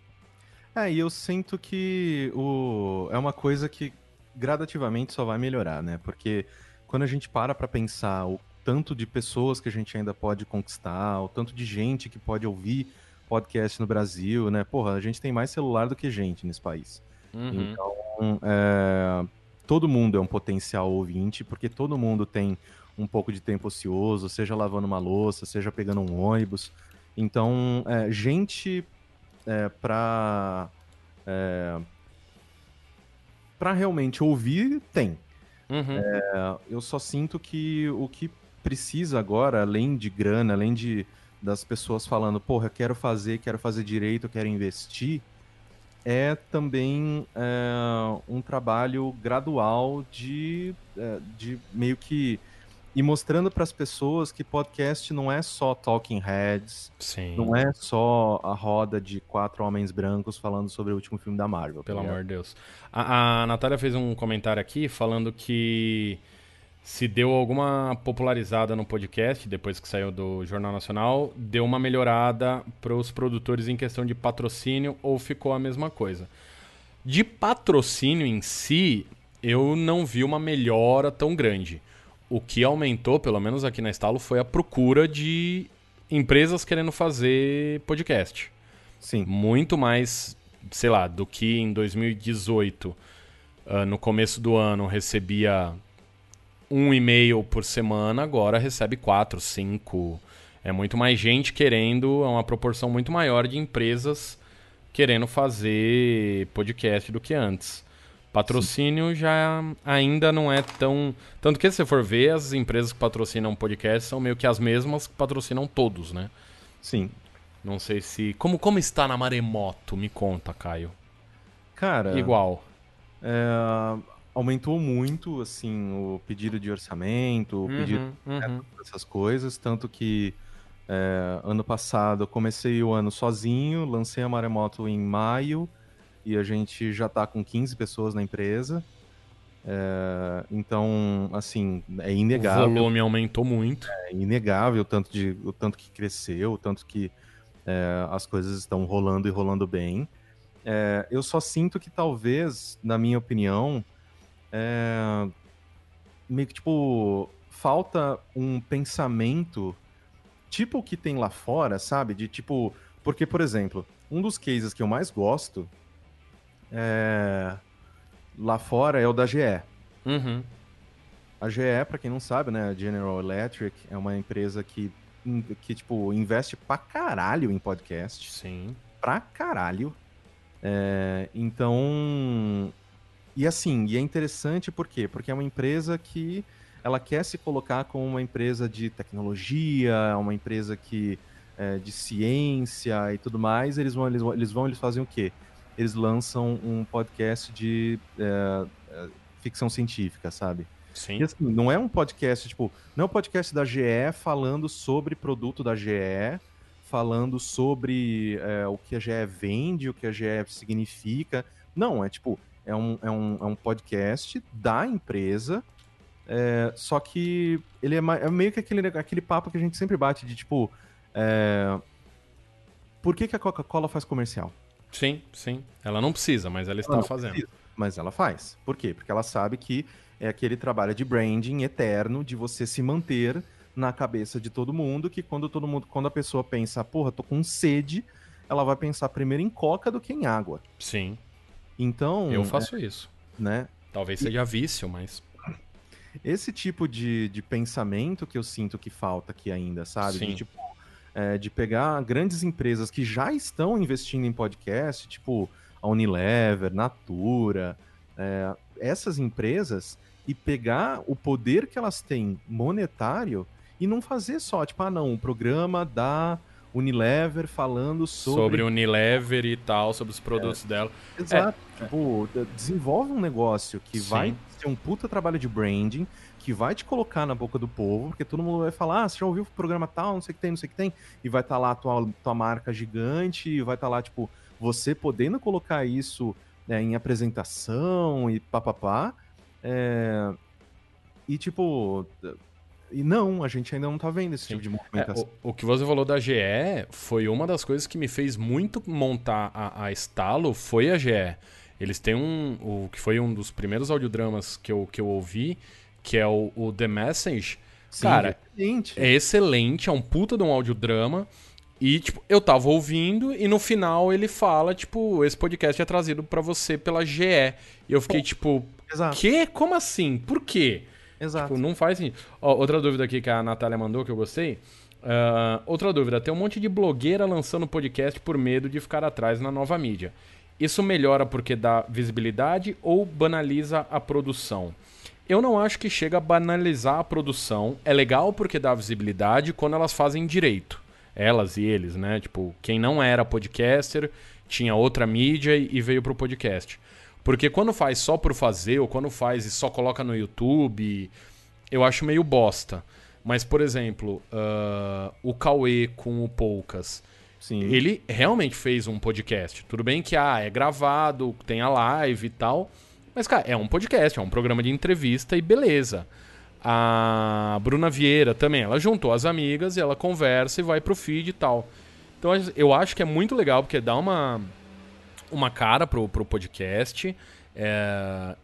É, e eu sinto que o... é uma coisa que gradativamente só vai melhorar, né? Porque quando a gente para pra pensar o tanto de pessoas que a gente ainda pode conquistar, o tanto de gente que pode ouvir podcast no Brasil, né? Porra, a gente tem mais celular do que gente nesse país. Uhum. Então, é, todo mundo é um potencial ouvinte, porque todo mundo tem um pouco de tempo ocioso, seja lavando uma louça, seja pegando um ônibus. Então, é, gente é, para é, para realmente ouvir tem. Uhum. É, eu só sinto que o que precisa agora, além de grana, além de das pessoas falando, porra, eu quero fazer, quero fazer direito, eu quero investir, é também é, um trabalho gradual de, é, de meio que ir mostrando para as pessoas que podcast não é só talking heads, Sim. não é só a roda de quatro homens brancos falando sobre o último filme da Marvel. tá Pelo amor de Deus. A, a Natália fez um comentário aqui falando que se deu alguma popularizada no podcast, depois que saiu do Jornal Nacional, deu uma melhorada para os produtores em questão de patrocínio ou ficou a mesma coisa. De patrocínio em si, eu não vi uma melhora tão grande. O que aumentou, pelo menos aqui na Estalo, foi a procura de empresas querendo fazer podcast. Sim. Muito mais, sei lá, do que em 2018, ah, no começo do ano, recebia um e-mail por semana, agora recebe quatro, cinco. É muito mais gente querendo, é uma proporção muito maior de empresas querendo fazer podcast do que antes. Patrocínio já ainda não é tão. Tanto que se você for ver, as empresas que patrocinam podcast são meio que as mesmas que patrocinam todos, né? Sim. Não sei se. Como, como está na maremoto? Me conta, Caio. Cara, Igual. é, aumentou muito assim o pedido de orçamento, o pedido Uhum, uhum. essas coisas, tanto que é, ano passado eu comecei o ano sozinho, lancei a Maremoto em maio e a gente já tá com 15 pessoas na empresa. É, então, assim, é O inegável, volume aumentou muito. é inegável o tanto, de, o tanto que cresceu, o tanto que é, as coisas estão rolando e rolando bem. É, eu só sinto que talvez, na minha opinião, é, meio que tipo falta um pensamento tipo o que tem lá fora, sabe? De tipo, porque por exemplo, um dos cases que eu mais gosto é, lá fora é o da GE. Uhum. A GE, pra quem não sabe, né, General Electric é uma empresa que que tipo investe pra caralho em podcast Sim. pra caralho. É, então. E assim, e é interessante por quê? Porque é uma empresa que ela quer se colocar como uma empresa de tecnologia, uma empresa que é, de ciência e tudo mais. Eles vão, eles vão, eles vão, eles fazem o quê? Eles lançam um podcast de é, é, ficção científica, sabe? Sim. E assim, não é um podcast, tipo, não é um podcast da GE falando sobre produto da GE, falando sobre é, o que a GE vende, o que a GE significa. Não, é tipo, é um, é um, é um podcast da empresa, é, só que ele é, é meio que aquele, aquele papo que a gente sempre bate de tipo. é, por que, que a Coca-Cola faz comercial? Sim, sim.Ela não precisa, mas ela está Não, fazendo. precisa, Mas ela faz. Por quê? Porque ela sabe que é aquele trabalho de branding eterno de você se manter na cabeça de todo mundo, que quando todo mundo, quando a pessoa pensa, porra, tô com sede, ela vai pensar primeiro em coca do que em água. Sim. Então. Eu faço é, isso. Né? Talvez seja e... vício, mas. Esse tipo de, de pensamento que eu sinto que falta aqui ainda, sabe? Sim. De, tipo, é, de pegar grandes empresas que já estão investindo em podcast, tipo a Unilever, Natura, é, essas empresas, e pegar o poder que elas têm monetário e não fazer só, tipo, ah, não, um programa da Unilever falando sobre. Sobre Unilever e tal, sobre os produtos é, dela. Exato. É, tipo, desenvolve um negócio que Sim. vai ser um puta trabalho de branding, que vai te colocar na boca do povo, porque todo mundo vai falar, ah, você já ouviu o programa tal, não sei o que tem, não sei o que tem, e vai estar tá lá a tua, tua marca gigante, e vai estar tá lá, tipo, você podendo colocar isso né, em apresentação e papapá. É... E tipo, e não, a gente ainda não tá vendo esse tipo de movimentação. É, o, o, que você falou da GE foi uma das coisas que me fez muito montar a, a Estalo, foi a GE. Eles têm um. O que foi um dos primeiros audiodramas que eu, que eu ouvi, que é o, o The Message. Sim, Cara, é excelente. é excelente, é um puta de um audiodrama. E, tipo, eu tava ouvindo e no final ele fala, tipo, esse podcast é trazido para você pela GE. E eu fiquei, tipo, Exato. que? Como assim? Por quê? Exato. Tipo, não faz sentido. Ó, outra dúvida aqui que a Natália mandou, que eu gostei. Uh, outra dúvida, tem um monte de blogueira lançando podcast por medo de ficar atrás na nova mídia. Isso melhora porque dá visibilidade ou banaliza a produção? Eu não acho que chega a banalizar a produção. É legal porque dá visibilidade quando elas fazem direito. Elas e eles, né? Tipo, quem não era podcaster tinha outra mídia e veio pro podcast. Porque quando faz só por fazer, ou quando faz e só coloca no YouTube, eu acho meio bosta. Mas, por exemplo, uh, o Cauê com o Poucas. Sim. Ele realmente fez um podcast. Tudo bem que ah, é gravado, tem a live e tal. Mas, cara, é um podcast, é um programa de entrevista e beleza. A Bruna Vieira também, ela juntou as amigas e ela conversa e vai pro feed e tal. Então eu acho que é muito legal, porque dá uma uma cara pro, pro podcast. É,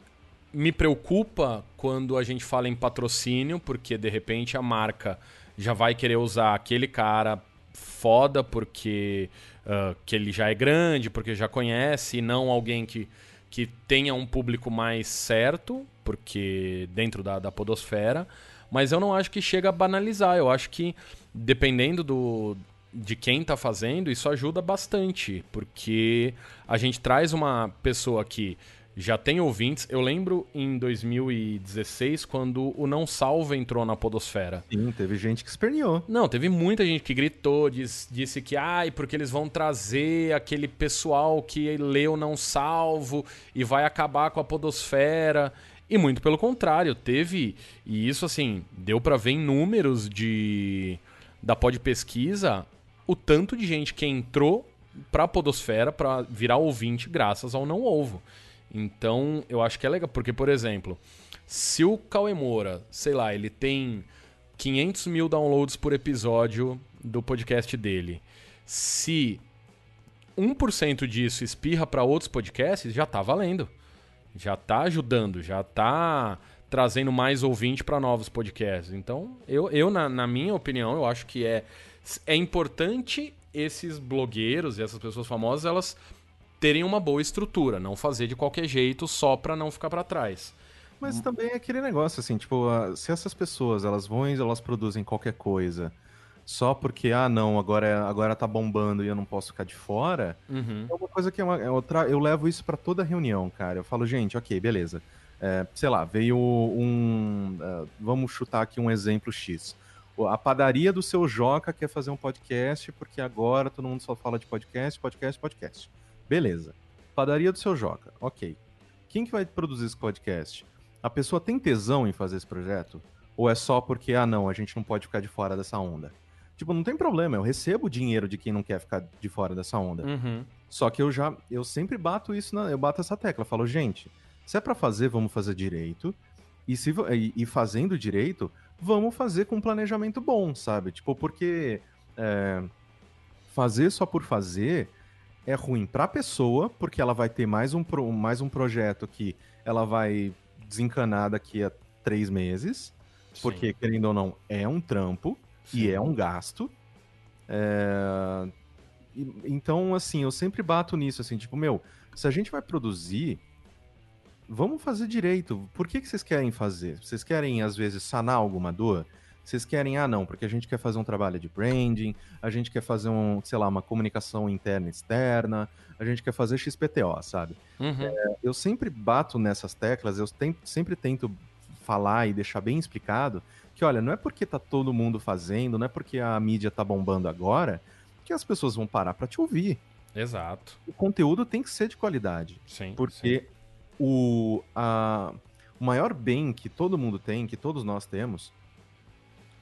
me preocupa quando a gente fala em patrocínio, porque de repente a marca já vai querer usar aquele cara foda porque uh, que ele já é grande, porque já conhece, e não alguém que, que tenha um público mais certo, porque dentro da, da podosfera. Mas eu não acho que chega a banalizar. Eu acho que, dependendo do, de quem está fazendo, isso ajuda bastante, porque a gente traz uma pessoa que já tem ouvintes. Eu lembro em 2016, quando o Não Salva entrou na Podosfera. Sim, teve gente que esperneou. Não, teve muita gente que gritou, diz, disse que, ai, porque eles vão trazer aquele pessoal que leu Não Salvo e vai acabar com a Podosfera. E muito pelo contrário, teve. E isso, assim, deu para ver em números de da Pod Pesquisa o tanto de gente que entrou pra podosfera para virar ouvinte graças ao Não Ovo. Então, eu acho que é legal, porque, por exemplo, se o Cauê Moura, sei lá, ele tem 500 mil downloads por episódio do podcast dele, se 1% disso espirra para outros podcasts, já tá valendo. Já tá ajudando, já tá trazendo mais ouvinte para novos podcasts. Então, eu, eu na, na minha opinião, eu acho que é é importante esses blogueiros e essas pessoas famosas elas terem uma boa estrutura, não fazer de qualquer jeito só para não ficar para trás. Mas também é aquele negócio assim, tipo, se essas pessoas elas vão e elas produzem qualquer coisa só porque ah não, agora é, agora tá bombando e eu não posso ficar de fora, uhum. é uma coisa que é, uma, é outra, eu levo isso para toda reunião, cara. Eu falo, gente, ok, beleza. É, sei lá, veio um. Uh, vamos chutar aqui um exemplo X a padaria do seu Joca quer fazer um podcast, porque agora todo mundo só fala de podcast, podcast, podcast. Beleza. Padaria do seu Joca, ok. Quem que vai produzir esse podcast? A pessoa tem tesão em fazer esse projeto? Ou é só porque, ah não, a gente não pode ficar de fora dessa onda? Tipo, não tem problema, eu recebo dinheiro de quem não quer ficar de fora dessa onda. Uhum. Só que eu já, eu sempre bato isso, na, eu bato essa tecla, falo, gente, se é para fazer, vamos fazer direito. E, se, e, e fazendo direito, vamos fazer com um planejamento bom, sabe? Tipo, porque é, fazer só por fazer é ruim para a pessoa, porque ela vai ter mais um, mais um projeto que ela vai desencanar daqui a três meses, Sim. porque, querendo ou não, é um trampo Sim. e é um gasto. É... então, assim, eu sempre bato nisso, assim, tipo, meu, se a gente vai produzir, vamos fazer direito. Por que, que vocês querem fazer? Vocês querem, às vezes, sanar alguma dor? Vocês querem, ah, não, porque a gente quer fazer um trabalho de branding, a gente quer fazer um, sei lá, uma comunicação interna e externa, a gente quer fazer XPTO, sabe? Uhum. É, eu sempre bato nessas teclas, eu tento, sempre tento falar e deixar bem explicado que, olha, não é porque tá todo mundo fazendo, não é porque a mídia tá bombando agora, que as pessoas vão parar para te ouvir. Exato. O conteúdo tem que ser de qualidade. Sim. Porque sim. O, a, o maior bem que todo mundo tem, que todos nós temos,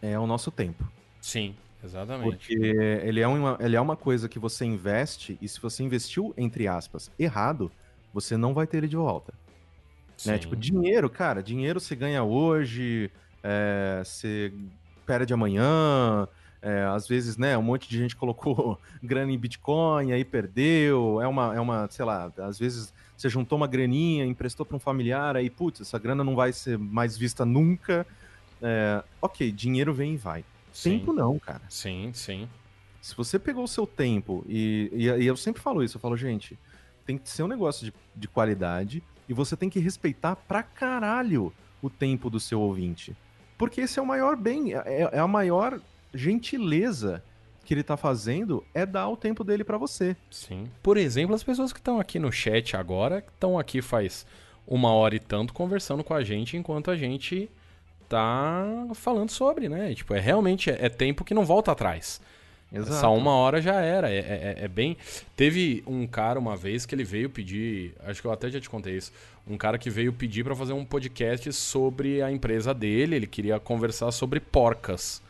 é o nosso tempo. Sim, exatamente. Porque ele é, uma, ele é uma coisa que você investe, e se você investiu, entre aspas, errado, você não vai ter ele de volta. Né? Tipo, dinheiro, cara, dinheiro você ganha hoje, é, você perde amanhã, é, às vezes, né, um monte de gente <laughs> colocou grana em Bitcoin, aí perdeu. É uma, é uma, sei lá, às vezes você juntou uma graninha, emprestou para um familiar, aí, putz, essa grana não vai ser mais vista nunca. É, ok, dinheiro vem e vai. Sim. Tempo não, cara. Sim, sim. Se você pegou o seu tempo, e, e, e, eu sempre falo isso, eu falo, gente, tem que ser um negócio de, de qualidade e você tem que respeitar pra caralho o tempo do seu ouvinte. Porque esse é o maior bem, é, é a maior gentileza que ele tá fazendo é dar o tempo dele para você. Sim. Por exemplo, as pessoas que estão aqui no chat agora, que estão aqui faz uma hora e tanto conversando com a gente enquanto a gente tá falando sobre, né? Tipo, é realmente é, é tempo que não volta atrás. Exato. Essa uma hora já era. É, é, é, bem. Teve um cara uma vez que ele veio pedir. Acho que eu até já te contei isso. Um cara que veio pedir para fazer um podcast sobre a empresa dele. Ele queria conversar sobre porcas.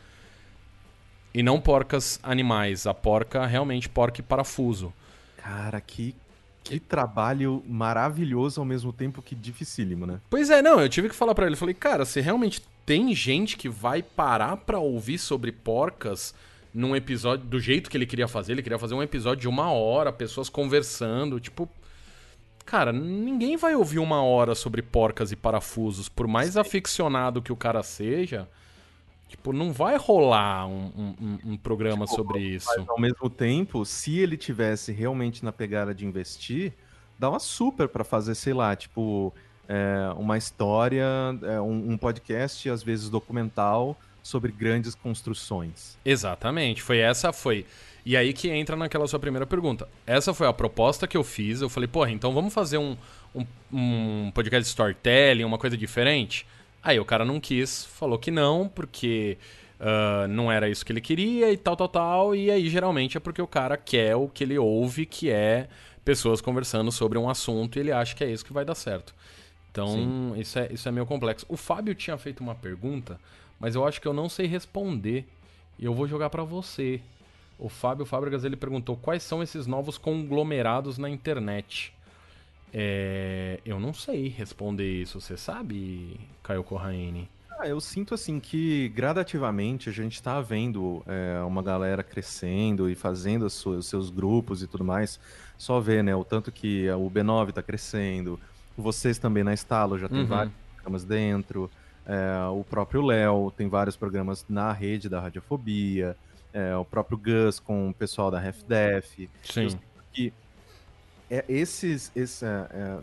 E não porcas animais, a porca realmente porca e parafuso. Cara, que, que trabalho maravilhoso ao mesmo tempo que dificílimo, né? Pois é, não, eu tive que falar para ele, falei, cara, se realmente tem gente que vai parar pra ouvir sobre porcas num episódio do jeito que ele queria fazer, ele queria fazer um episódio de uma hora, pessoas conversando, tipo, cara, ninguém vai ouvir uma hora sobre porcas e parafusos, por mais aficionado que o cara seja. Tipo, não vai rolar um, um, um programa tipo, sobre isso. Mas, ao mesmo tempo, se ele tivesse realmente na pegada de investir, dá uma super para fazer, sei lá, tipo, é, uma história, é, um, um, podcast, às vezes documental, sobre grandes construções. Exatamente, foi essa, foi. E aí que entra naquela sua primeira pergunta. Essa foi a proposta que eu fiz. Eu falei, porra, então vamos fazer um, um, um podcast de storytelling, uma coisa diferente? Aí o cara não quis, falou que não, porque uh, não era isso que ele queria e tal, tal, tal. E aí geralmente é porque o cara quer o que ele ouve, que é pessoas conversando sobre um assunto e ele acha que é isso que vai dar certo. Então, isso é, isso é meio complexo. O Fábio tinha feito uma pergunta, mas eu acho que eu não sei responder. E eu vou jogar para você. O Fábio Fábricas ele perguntou quais são esses novos conglomerados na internet. É, eu não sei responder isso. Você sabe, Caio Corraine? Ah, eu sinto assim que gradativamente a gente está vendo é, uma galera crescendo e fazendo os seus grupos e tudo mais. Só ver, né? O tanto que o B9 está crescendo. Vocês também na Estalo já tem uhum. vários programas dentro. É, o próprio Léo tem vários programas na rede da Radiofobia. É, o próprio Gus com o pessoal da RefDef. Sim. Que é, esses, esse, é, é,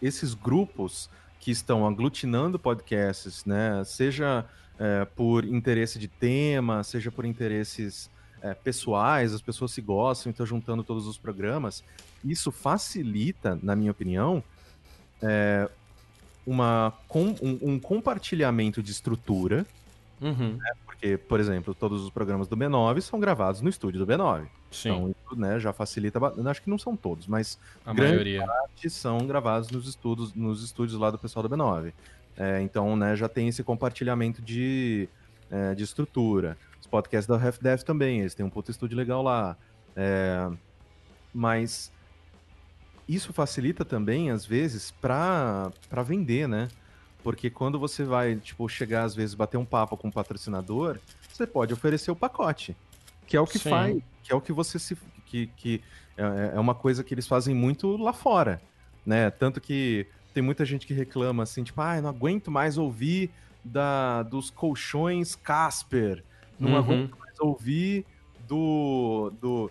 esses grupos que estão aglutinando podcasts, né, seja é, por interesse de tema, seja por interesses é, pessoais, as pessoas se gostam e estão juntando todos os programas, isso facilita, na minha opinião, é, uma, com, um, um, compartilhamento de estrutura, uhum. né, porque, por exemplo, todos os programas do B9 são gravados no estúdio do B9. Sim. Então, né, já facilita. Acho que não são todos, mas a maioria parte são gravados nos estudos, nos estúdios lá do pessoal do B9. É, então, né, já tem esse compartilhamento de, é, de estrutura. Os podcasts da RefDef também, eles têm um puto estúdio legal lá. É, mas isso facilita também, às vezes, para vender, né? Porque quando você vai, tipo, chegar, às vezes, bater um papo com um patrocinador, você pode oferecer o pacote. Que é o que Sim. faz, que é o que você se. Que, que é, é uma coisa que eles fazem muito lá fora. Né? Tanto que tem muita gente que reclama assim, tipo, ah, não aguento mais ouvir da, dos colchões Casper. Não uhum. aguento mais ouvir do. do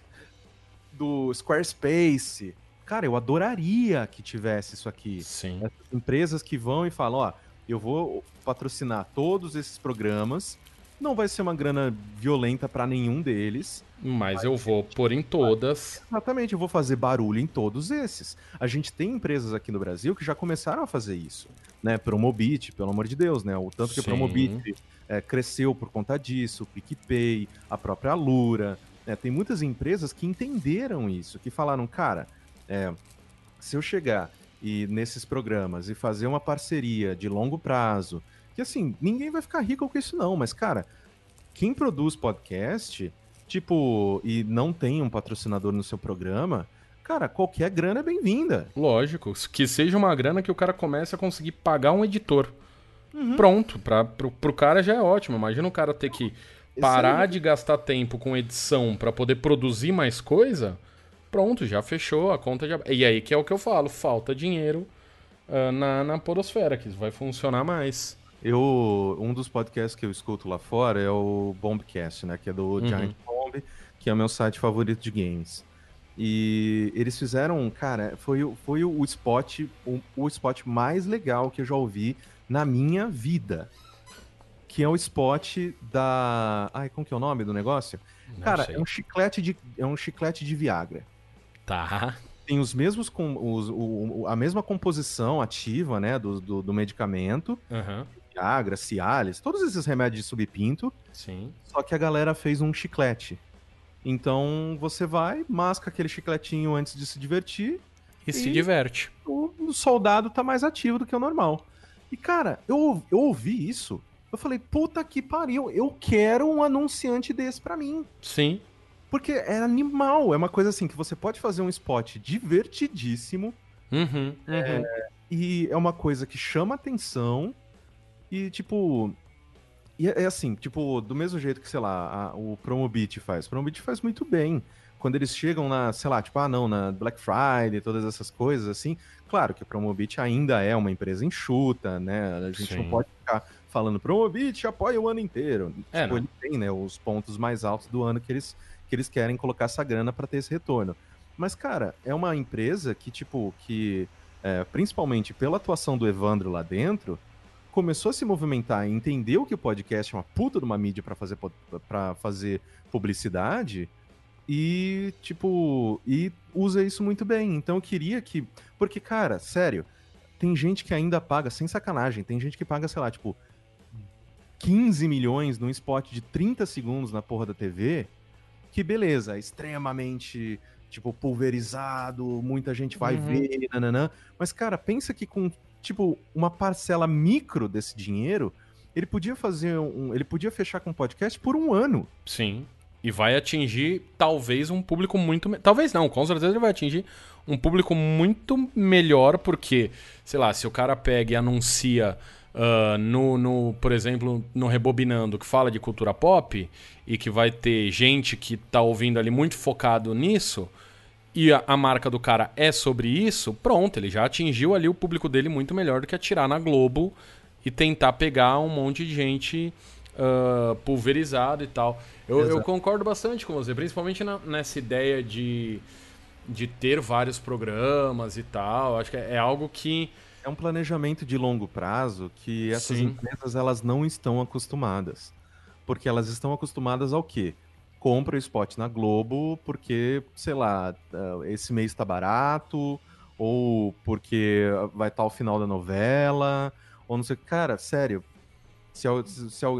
do Squarespace. Cara, eu adoraria que tivesse isso aqui. Sim. Essas empresas que vão e falam, ó, eu vou patrocinar todos esses programas. Não vai ser uma grana violenta para nenhum deles. Mas eu vou pôr em todas. Exatamente, eu vou fazer barulho em todos esses. A gente tem empresas aqui no Brasil que já começaram a fazer isso, né? Promobit, pelo amor de Deus, né? O tanto que Sim. Promobit é, cresceu por conta disso, o PicPay, a própria Lura. né? Tem muitas empresas que entenderam isso, que falaram, cara, é, se eu chegar e nesses programas e fazer uma parceria de longo prazo, que assim, ninguém vai ficar rico com isso não, mas cara, quem produz podcast, tipo, e não tem um patrocinador no seu programa, cara, qualquer grana é bem-vinda. Lógico. Que seja uma grana que o cara comece a conseguir pagar um editor. Uhum. Pronto. Pra, pro, pro cara já é ótimo. Imagina o cara ter que parar de gastar tempo com edição pra poder produzir mais coisa. Pronto, já fechou a conta já. E aí que é o que eu falo, falta dinheiro ah, na, na podosfera, que isso vai funcionar mais. Eu, um dos podcasts que eu escuto lá fora é o Bombcast, né? Que é do Giant Bomb, que é o meu site favorito de games. E eles fizeram, cara, foi, o- foi o spot, o, o spot mais legal que eu já ouvi na minha vida. Que é o spot da. Ai, como que é o nome do negócio? Não cara, sei. é um chiclete de. É um chiclete de Viagra. Tá. Tem os mesmos. Com, os, o, a mesma composição ativa, né? Do, do, do medicamento. Aham. Viagra, Cialis, todos esses remédios de subpinto, Sim. só que a galera fez um chiclete. Então você vai, masca aquele chicletinho antes de se divertir, E se E- diverte. o, o soldado tá mais ativo do que o normal. E cara, eu, eu ouvi isso, eu falei, puta que pariu, eu quero um anunciante desse pra mim. Sim. Porque é animal, é uma coisa assim que você pode fazer um spot divertidíssimo Uhum. uhum. e é uma coisa que chama atenção e, tipo. E é é assim, tipo, do mesmo jeito que, sei lá, a- o Promobit faz. O Promobit faz muito bem. Quando eles chegam na, sei lá, tipo, ah, não, na Black Friday, todas essas coisas, assim. Claro que o Promobit ainda é uma empresa enxuta, né? A gente Sim. não pode ficar falando Promobit apoia o ano inteiro. É, tipo, não. ele tem, né, os pontos mais altos do ano que eles, que eles querem colocar essa grana para ter esse retorno. Mas, cara, é uma empresa que, tipo, que é, principalmente pela atuação do Evandro lá dentro, começou a se movimentar e entendeu que o podcast é uma puta de uma mídia para fazer para fazer publicidade e tipo e usa isso muito bem. Então eu queria que porque cara, sério, tem gente que ainda paga sem sacanagem, tem gente que paga, sei lá, tipo 15 milhões num spot de 30 segundos na porra da TV, que beleza, é extremamente tipo pulverizado, muita gente vai Uhum. ver, nananã. Mas cara, pensa que com tipo uma parcela micro desse dinheiro, ele podia fazer um, ele podia fechar com podcast por um ano. Sim. E vai atingir talvez um público muito. Talvez não, com certeza ele vai atingir um público muito melhor, porque, sei lá, se o cara pega e anuncia ah, no, no, por exemplo, no Rebobinando, que fala de cultura pop, e que vai ter gente que tá ouvindo ali muito focado nisso, e a, a marca do cara é sobre isso, pronto, ele já atingiu ali o público dele muito melhor do que atirar na Globo e tentar pegar um monte de gente ah, pulverizado e tal. Eu, eu concordo bastante com você, principalmente na- nessa ideia de, de ter vários programas e tal. Acho que é, é algo que. É um planejamento de longo prazo que essas Sim. empresas elas não estão acostumadas. Porque elas estão acostumadas ao quê? Compra o spot na Globo porque, sei lá, ah, esse mês tá barato, ou porque vai estar o final da novela, ou não sei. Cara, sério, se,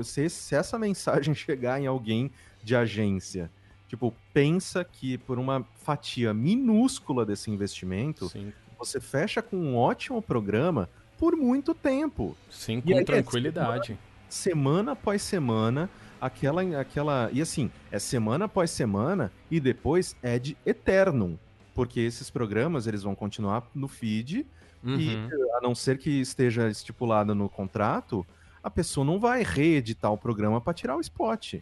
se, se- essa <laughs> mensagem chegar em alguém de agência, tipo, pensa que por uma fatia minúscula desse investimento, Sim, você fecha com um ótimo programa por muito tempo. sim com aí, tranquilidade. Semana após semana, aquela. aquela E assim, é semana após semana e depois é de eternum. Porque esses programas eles vão continuar no feed Uhum. e, a não ser que esteja estipulado no contrato, a pessoa não vai reeditar o programa para tirar o spot.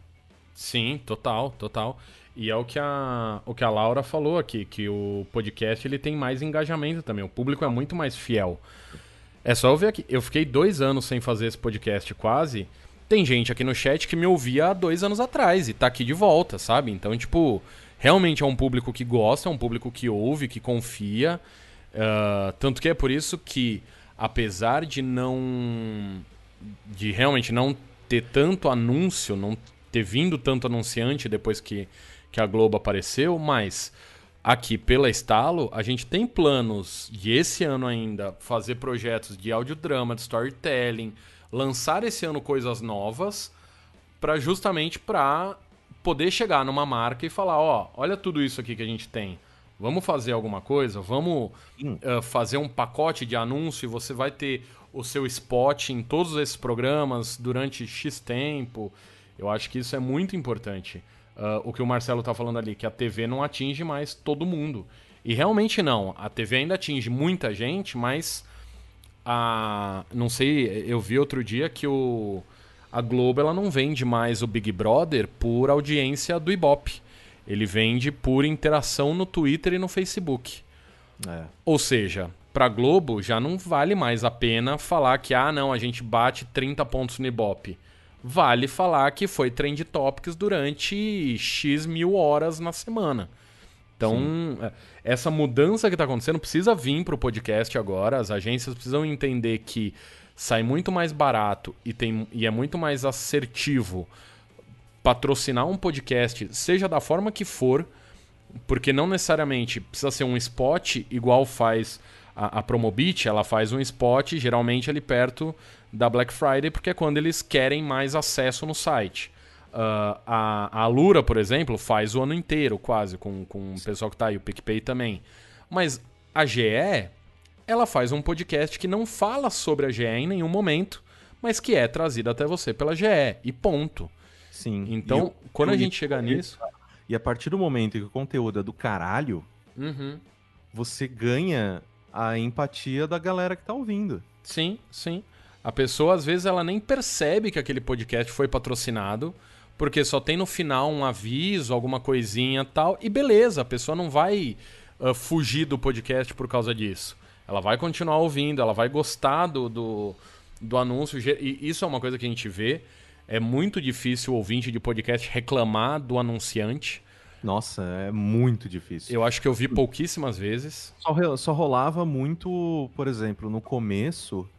Sim, total, total. E é o que a, o que a Laura falou aqui, que o podcast ele tem mais engajamento também. O público é muito mais fiel. É só eu ver aqui. Eu fiquei dois anos sem fazer esse podcast quase. Tem gente aqui no chat que me ouvia há dois anos atrás e tá aqui de volta, sabe? Então, tipo, realmente é um público que gosta, é um público que ouve, que confia. Uh, tanto que é por isso que, apesar de não. de realmente não ter tanto anúncio, não ter vindo tanto anunciante depois que, que a Globo apareceu, mas aqui pela Estalo, a gente tem planos de esse ano ainda fazer projetos de audiodrama, de storytelling, lançar esse ano coisas novas para justamente para poder chegar numa marca e falar, ó, oh, olha tudo isso aqui que a gente tem. Vamos fazer alguma coisa? Vamos uh, fazer um pacote de anúncio e você vai ter o seu spot em todos esses programas durante X tempo. Eu acho que isso é muito importante. Uh, o que o Marcelo está falando ali, que a TV não atinge mais todo mundo. E realmente não. A TV ainda atinge muita gente, mas a. Não sei, eu vi outro dia que o. A Globo ela não vende mais o Big Brother por audiência do Ibope. Ele vende por interação no Twitter e no Facebook. É. Ou seja, para Globo já não vale mais a pena falar que ah não, a gente bate 30 pontos no Ibope vale falar que foi Trend Topics durante X mil horas na semana. Então, Sim. É, essa mudança que está acontecendo precisa vir para o podcast agora. As agências precisam entender que sai muito mais barato e, tem, e é muito mais assertivo patrocinar um podcast, seja da forma que for, porque não necessariamente precisa ser um spot igual faz a, a Promobit, ela faz um spot geralmente ali perto da Black Friday, porque é quando eles querem mais acesso no site. Uh, a, a Lura, por exemplo, faz o ano inteiro, quase, com, com o pessoal que está aí, o PicPay também. Mas a GE, ela faz um podcast que não fala sobre a GE em nenhum momento, mas que é trazido até você pela GE, e ponto. Sim. Então, eu, quando eu, a gente chega nisso. E a partir do momento que o conteúdo é do caralho, uhum. você ganha a empatia da galera que tá ouvindo. Sim, sim. A pessoa, às vezes, ela nem percebe que aquele podcast foi patrocinado, porque só tem no final um aviso, alguma coisinha tal, e beleza, a pessoa não vai uh, fugir do podcast por causa disso. Ela vai continuar ouvindo, ela vai gostar do, do, do anúncio. E isso é uma coisa que a gente vê. É muito difícil o ouvinte de podcast reclamar do anunciante. Nossa, é muito difícil. Eu acho que eu vi pouquíssimas vezes. Só, só rolava muito, por exemplo, no começo,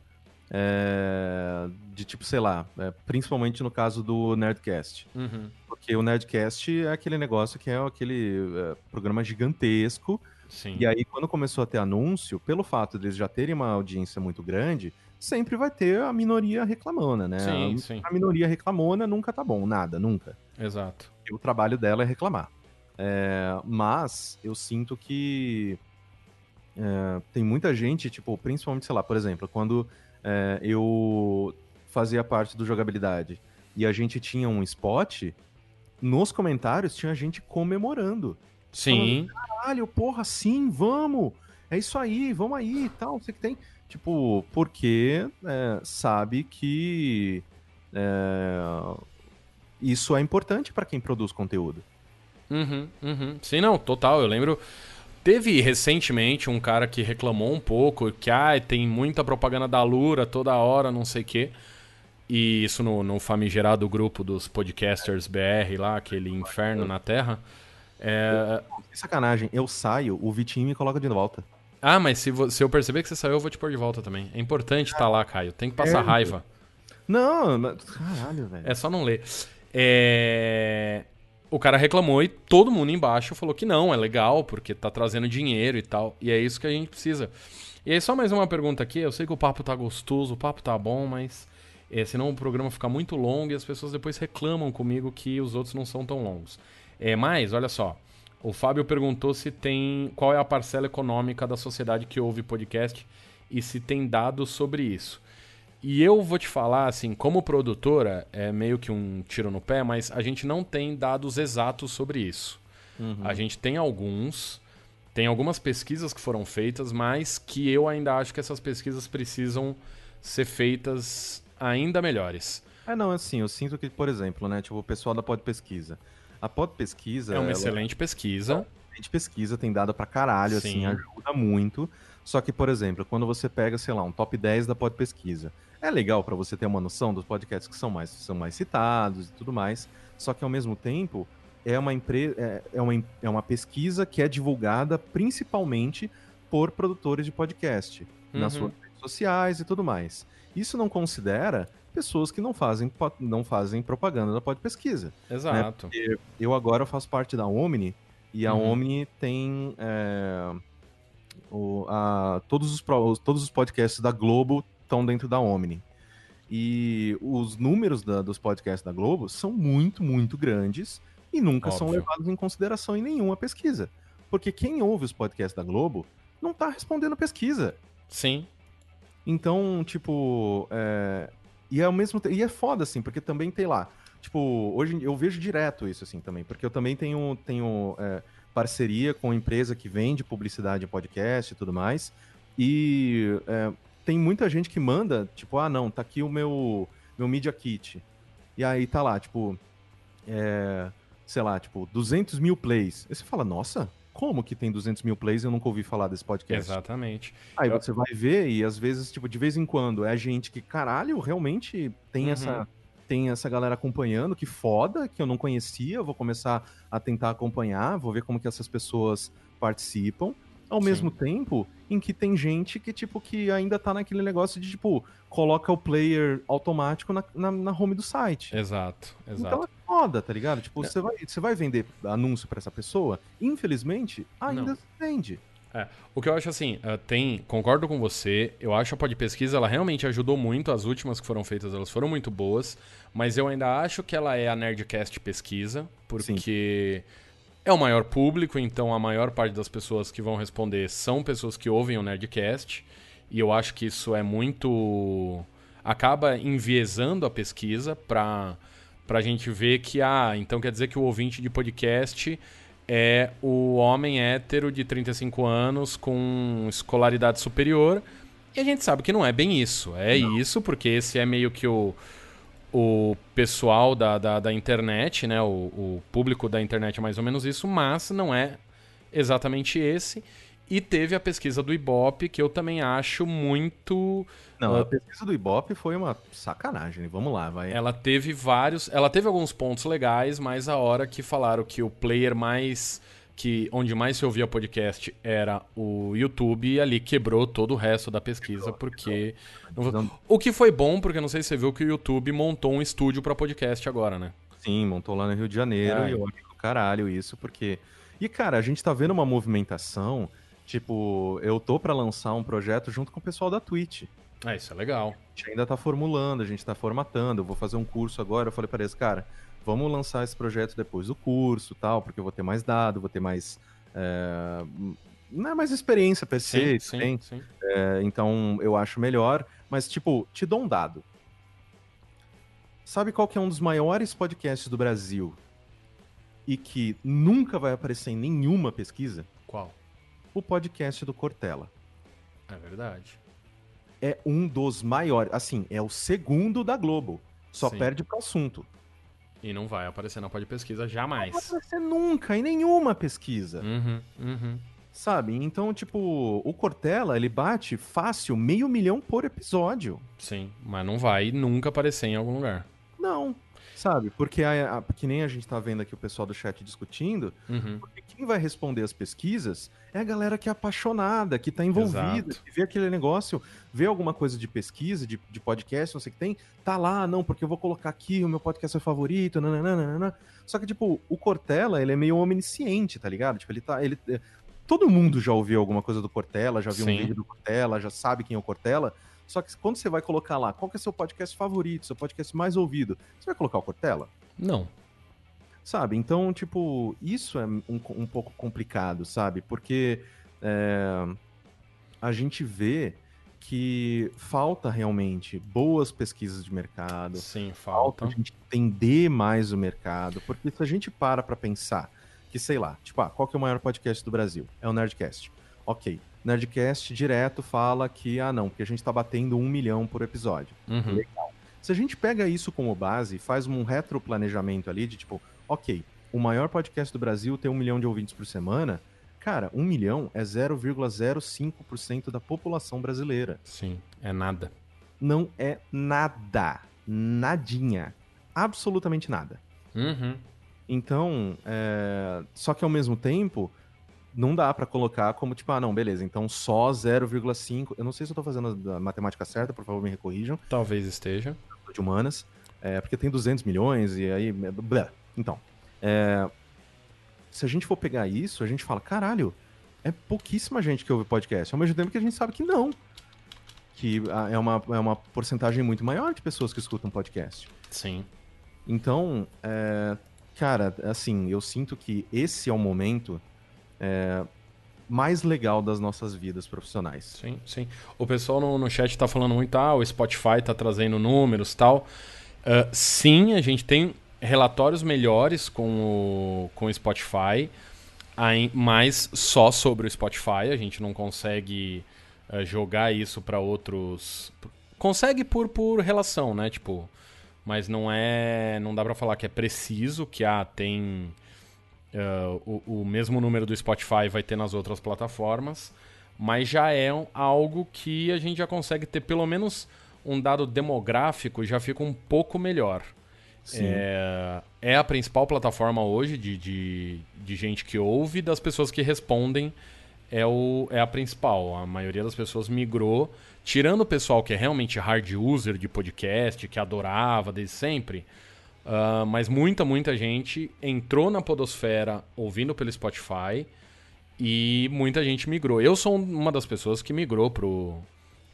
é, de tipo, sei lá, é, principalmente no caso do Nerdcast. Uhum. Porque o Nerdcast é aquele negócio que é aquele é, programa gigantesco. Sim. E aí, quando começou a ter anúncio, pelo fato deles já terem uma audiência muito grande, sempre vai ter a minoria reclamona, né? Sim, a, sim. a minoria reclamona nunca tá bom, nada, nunca. Exato. E o trabalho dela é reclamar. É, mas eu sinto que é, tem muita gente, tipo, principalmente, sei lá, por exemplo, quando é, eu fazia parte do jogabilidade e a gente tinha um spot, nos comentários tinha gente comemorando. Sim. Falando, Caralho, porra, sim, vamos! É isso aí, vamos aí e tal, você que tem. Tipo, porque é, sabe que é, isso é importante para quem produz conteúdo. Uhum, uhum. Sim, não, total. Eu lembro Teve recentemente um cara que reclamou um pouco que ah, tem muita propaganda da Lura toda hora, não sei o quê. E isso no, no famigerado grupo dos podcasters BR lá, aquele inferno na Terra. É... Que sacanagem, eu saio, o Vitinho me coloca de volta. Ah, mas se, se eu perceber que você saiu, eu vou te pôr de volta também. É importante estar tá lá, Caio. Tem que passar é, raiva. Não, mas... caralho, velho. É só não ler. É o cara reclamou e todo mundo embaixo falou que não, é legal, porque tá trazendo dinheiro e tal. E é isso que a gente precisa. E aí, só mais uma pergunta aqui. Eu sei que o papo tá gostoso, o papo tá bom, mas é, senão o programa fica muito longo e as pessoas depois reclamam comigo que os outros não são tão longos. É, mas, olha só. O Fábio perguntou se tem. qual é a parcela econômica da sociedade que ouve podcast e se tem dados sobre isso. E eu vou te falar, assim, como produtora, é meio que um tiro no pé, mas a gente não tem dados exatos sobre isso. Uhum. A gente tem alguns, tem algumas pesquisas que foram feitas, mas que eu ainda acho que essas pesquisas precisam ser feitas ainda melhores. É, não, assim, eu sinto que, por exemplo, né, tipo, o pessoal da Pod Pesquisa. A Pod Pesquisa. É uma ela... excelente pesquisa. É uma excelente pesquisa, tem dado pra caralho, assim, Sim. assim, ajuda muito. Só que, por exemplo, quando você pega, sei lá, um top 10 da Pod Pesquisa, é legal para você ter uma noção dos podcasts que são mais, são mais citados e tudo mais. Só que ao mesmo tempo, é uma, empre... é, é uma, é uma pesquisa que é divulgada principalmente por produtores de podcast, Uhum. nas suas redes sociais e tudo mais. Isso não considera pessoas que não fazem, não fazem propaganda da pod pesquisa. Exato. Eu agora faço parte da Omni e a Uhum. Omni tem é, o- a- todos, os- todos os podcasts da Globo estão dentro da Omni. E os números da- dos podcasts da Globo são muito, muito grandes e nunca são Óbvio. levados em consideração em nenhuma pesquisa. Porque quem ouve os podcasts da Globo não tá respondendo pesquisa. Sim. Então, tipo, é... e é o mesmo te- e é foda assim, porque também tem lá, tipo, hoje eu vejo direto isso assim também, porque eu também tenho tenho é, parceria com empresa que vende publicidade em podcast e tudo mais, e é, tem muita gente que manda, tipo, ah, não, tá aqui o meu meu media kit, e aí tá lá, tipo, é, sei lá, tipo, 200 mil plays. Aí você fala, nossa, como que tem 200 mil plays eu nunca ouvi falar desse podcast? Exatamente. Aí Eu- você vai ver e às vezes, tipo, de vez em quando é gente que, caralho, realmente tem Uhum. essa tem essa galera acompanhando, que foda, que eu não conhecia, eu vou começar a tentar acompanhar, vou ver como que essas pessoas participam. Ao Sim. mesmo tempo em que tem gente que, tipo, que ainda tá naquele negócio de, tipo, coloca o player automático na, na, na home do site. Exato. Exato. Então é foda, tá ligado? Tipo, Não. você vai, você vai vender anúncio pra essa pessoa, infelizmente, ainda Não. se vende. O que eu acho assim, ah, tem, concordo com você, eu acho a Pod Pesquisa, ela realmente ajudou muito, as últimas que foram feitas, elas foram muito boas, mas eu ainda acho que ela é a Nerdcast Pesquisa, porque é o maior público, então a maior parte das pessoas que vão responder são pessoas que ouvem o Nerdcast, e eu acho que isso é muito... acaba enviesando a pesquisa pra, pra gente ver que, ah, então quer dizer que o ouvinte de podcast é o homem hétero de 35 anos com escolaridade superior. E a gente sabe que não é bem isso. É isso, porque esse é meio que o, o pessoal da, da, da internet, né? O, o público da internet é mais ou menos isso, mas não é exatamente esse. E teve a pesquisa do Ibope, que eu também acho muito. Não, Ah. a pesquisa do Ibope foi uma sacanagem. Vamos lá, vai. Ela teve vários. Ela teve alguns pontos legais, mas a hora que falaram que o player mais. Que onde mais se ouvia podcast era o YouTube, e ali quebrou todo o resto da pesquisa, porque. não- O que foi bom, porque não sei se você viu que o YouTube montou um estúdio pra podcast agora, né? Sim, montou lá no Rio de Janeiro É. e eu acho do caralho isso, porque. E, cara, a gente tá vendo uma movimentação. Tipo, eu tô pra lançar um projeto junto com o pessoal da Twitch. É, isso é legal. A gente ainda tá formulando, a gente tá formatando. Eu vou fazer um curso agora. Eu falei pra eles, cara, vamos lançar esse projeto depois do curso tal, porque eu vou ter mais dado, vou ter mais. é, Não é mais experiência, PC, sim, tem. sim. É, então eu acho melhor. Mas, tipo, te dou um dado. Sabe qual que é um dos maiores podcasts do Brasil e que nunca vai aparecer em nenhuma pesquisa? Qual? O podcast do Cortella. É verdade. É um dos maiores. Assim, é o segundo da Globo. Só Sim. perde pro assunto. E não vai aparecer na pod pesquisa Não vai jamais. aparecer nunca em nenhuma pesquisa. Uhum, uhum. Sabe? Então, tipo, o Cortella, ele bate fácil meio milhão por episódio. Sim, mas não vai nunca aparecer em algum lugar. Não. Sabe? Porque a, a- que nem a gente tá vendo aqui o pessoal do chat discutindo, Uhum. porque quem vai responder as pesquisas é a galera que é apaixonada, que tá envolvida, Exato. que vê aquele negócio, vê alguma coisa de pesquisa, de, de podcast, não sei o que tem, tá lá, não, porque eu vou colocar aqui, o meu podcast é favorito, nananana. Só que, tipo, o Cortella, ele é meio onisciente, tá ligado? Tipo, ele tá. Ele, é, todo mundo já ouviu alguma coisa do Cortella, já viu Sim. um vídeo do Cortella, já sabe quem é o Cortella. Só que quando você vai colocar lá, qual que é seu podcast favorito, seu podcast mais ouvido, você vai colocar o Cortella? Não. Sabe? Então, tipo, isso é um, um pouco complicado, sabe? Porque é, a gente vê que falta realmente boas pesquisas de mercado, Sim, falta falta. a gente entender mais o mercado, porque se a gente para pra pensar que, sei lá, tipo, ah, qual que é o maior podcast do Brasil? É o Nerdcast. Ok, Nerdcast direto fala que, ah não, porque a gente tá batendo um milhão por episódio. Uhum. Se a gente pega isso como base e faz um retroplanejamento ali de tipo, ok, o maior podcast do Brasil tem um milhão de ouvintes por semana, cara, um milhão é 0,05% da população brasileira. Sim, é nada. Não é nada. Nadinha. Absolutamente nada. Uhum. Então, é... só que ao mesmo tempo, não dá para colocar como tipo, ah, não, beleza, então só 0,5. Eu não sei se eu tô fazendo a matemática certa, por favor, me recorrijam. Talvez esteja. De humanas. É, porque tem 200 milhões e aí. Blá. Então, é... se a gente for pegar isso, a gente fala, caralho, é pouquíssima gente que ouve podcast. Ao mesmo tempo que a gente sabe que não. Que é uma, é uma porcentagem muito maior de pessoas que escutam podcast. Sim. Então, é, cara, assim, eu sinto que esse é o momento é, mais legal das nossas vidas profissionais. Sim, sim. O pessoal no, no chat tá falando muito, ah, o Spotify tá trazendo números tal. Uh, sim, a gente tem relatórios melhores com o, com o Spotify, mas só sobre o Spotify. A gente não consegue uh, jogar isso para outros. Consegue por, por relação, né? Tipo, mas não é. Não dá para falar que é preciso, que ah, tem. Uh, o, o, mesmo número do Spotify vai ter nas outras plataformas, mas já é um, algo que a gente já consegue ter pelo menos um dado demográfico já fica um pouco melhor. É, é, a principal plataforma hoje de, de, de, gente que ouve, das pessoas que respondem é, o, é a principal. A maioria das pessoas migrou tirando o pessoal que é realmente hard user de podcast, que adorava desde sempre, uh, mas muita, muita gente entrou na Podosfera ouvindo pelo Spotify e muita gente migrou. Eu sou uma das pessoas que migrou pro,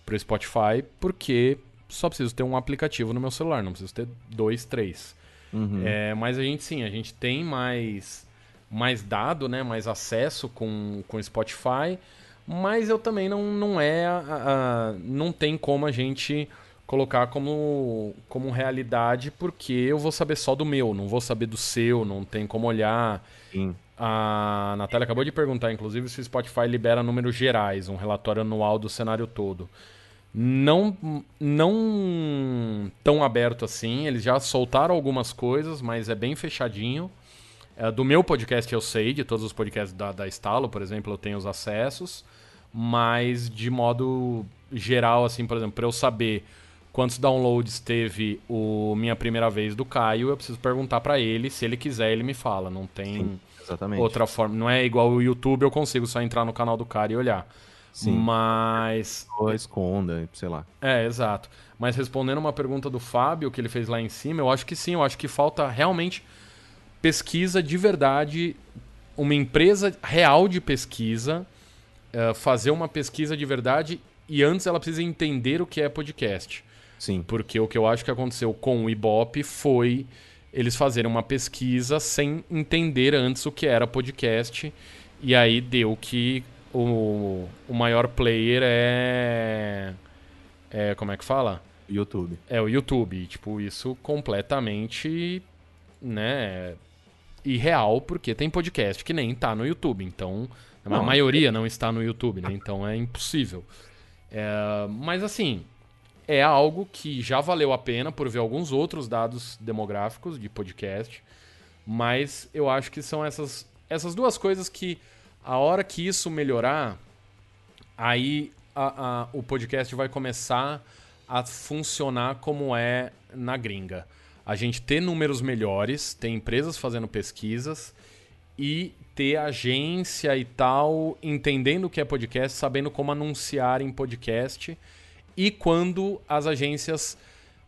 pro Spotify porque só preciso ter um aplicativo no meu celular, não preciso ter dois, três. Uhum. É, mas a gente sim, a gente tem mais, mais dado, né, mais acesso com o Spotify mas eu também não, não é. A, a, não tem como a gente colocar como, como realidade, porque eu vou saber só do meu, não vou saber do seu, não tem como olhar. Sim. A Natália acabou de perguntar, inclusive, se o Spotify libera números gerais, um relatório anual do cenário todo. Não, não tão aberto assim, eles já soltaram algumas coisas, mas é bem fechadinho. É, do meu podcast eu sei, de todos os podcasts da, da Estalo, por exemplo, eu tenho os acessos. Mas de modo geral, assim, por exemplo, para eu saber quantos downloads teve o Minha Primeira Vez do Caio, eu preciso perguntar para ele. Se ele quiser, ele me fala. Não tem Sim, outra forma. Não é igual o YouTube, eu consigo só entrar no canal do cara e olhar. Sim. Mas. Ou esconda, sei lá. É, exato. Mas respondendo uma pergunta do Fábio, que ele fez lá em cima, eu acho que sim, eu acho que falta realmente pesquisa de verdade, uma empresa real de pesquisa uh, fazer uma pesquisa de verdade e antes ela precisa entender o que é podcast. Sim. Porque o que eu acho que aconteceu com o Ibope foi eles fazerem uma pesquisa sem entender antes o que era podcast. E aí deu que o, o maior player é. É. Como é que fala? YouTube. É o YouTube. Tipo, isso completamente. né? Irreal, porque tem podcast que nem tá no YouTube. Então não, a maioria não está no YouTube, né? Então é impossível. É, mas assim, é algo que já valeu a pena por ver alguns outros dados demográficos de podcast. Mas eu acho que são essas, essas duas coisas que, a hora que isso melhorar, aí a, a, o podcast vai começar a funcionar como é na gringa. A gente ter números melhores, ter empresas fazendo pesquisas e ter agência e tal, entendendo o que é podcast, sabendo como anunciar em podcast e quando as agências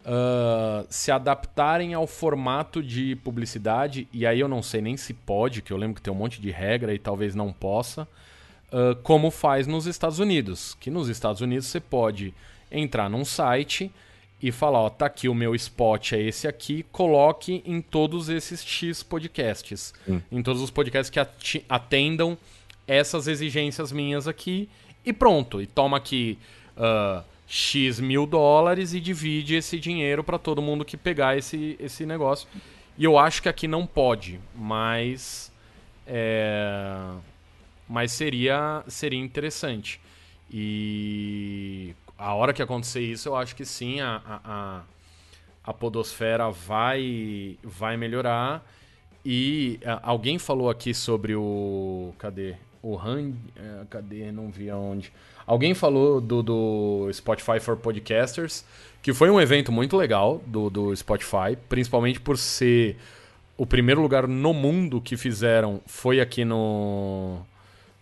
uh, se adaptarem ao formato de publicidade, e aí eu não sei nem se pode, que eu lembro que tem um monte de regra e talvez não possa, uh, como faz nos Estados Unidos. Que nos Estados Unidos você pode entrar num site e falar, ó, tá aqui o meu spot é esse aqui, coloque em todos esses X podcasts. Hum. Em todos os podcasts que atendam essas exigências minhas aqui e pronto. E toma aqui uh, X mil dólares e divide esse dinheiro para todo mundo que pegar esse, esse negócio. E eu acho que aqui não pode, mas. É, mas seria, seria interessante. E a hora que acontecer isso, eu acho que sim, a, a, a podosfera vai, vai melhorar. E a, alguém falou aqui sobre o. Cadê? O Han. É, cadê? Não vi aonde. Alguém falou do, do Spotify for Podcasters, que foi um evento muito legal do, do Spotify, principalmente por ser o primeiro lugar no mundo que fizeram foi aqui no,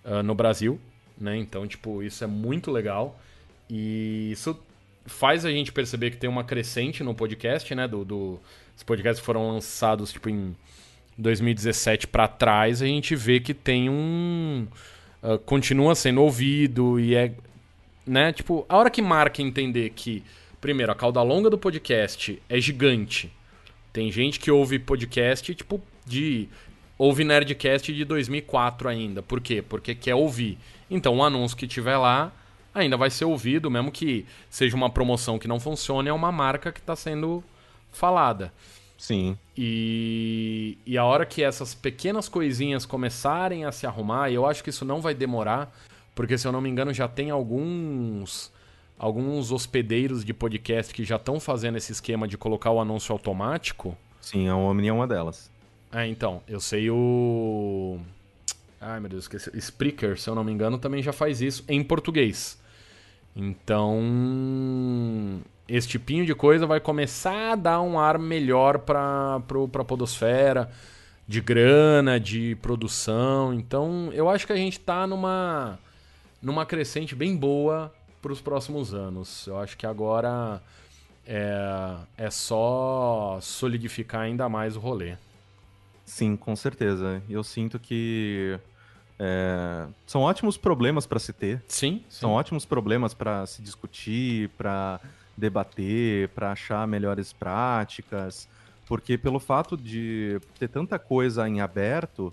uh, no Brasil, né? Então, tipo, isso é muito legal. E isso faz a gente perceber que tem uma crescente no podcast, né? Do, do os podcasts foram lançados, tipo, em 2017 para trás, a gente vê que tem um... Uh, continua sendo ouvido e é... Né? Tipo, a hora que marca entender que, primeiro, a cauda longa do podcast é gigante tem gente que ouve podcast, tipo, de. Ouve Nerdcast de 2004 ainda. Por quê? Porque quer ouvir. Então, o anúncio que tiver lá ainda vai ser ouvido, mesmo que seja uma promoção que não funcione, é uma marca que está sendo falada. Sim. E, e a hora que essas pequenas coisinhas começarem a se arrumar, eu acho que isso não vai demorar, porque se eu não me engano já tem alguns alguns hospedeiros de podcast que já estão fazendo esse esquema de colocar o anúncio automático. Sim, a Omni é uma delas. É, então, eu sei o. Ai, meu Deus, esqueci. Spreaker, se eu não me engano, também já faz isso em português. Então, esse tipinho de coisa vai começar a dar um ar melhor para a podosfera, de grana, de produção. Então, eu acho que a gente está numa, numa crescente bem boa para os próximos anos. Eu acho que agora é, é só solidificar ainda mais o rolê. Sim, com certeza. Eu sinto que é, são ótimos problemas para se ter. Sim. São sim. ótimos problemas para se discutir, para debater, para achar melhores práticas. Porque pelo fato de ter tanta coisa em aberto,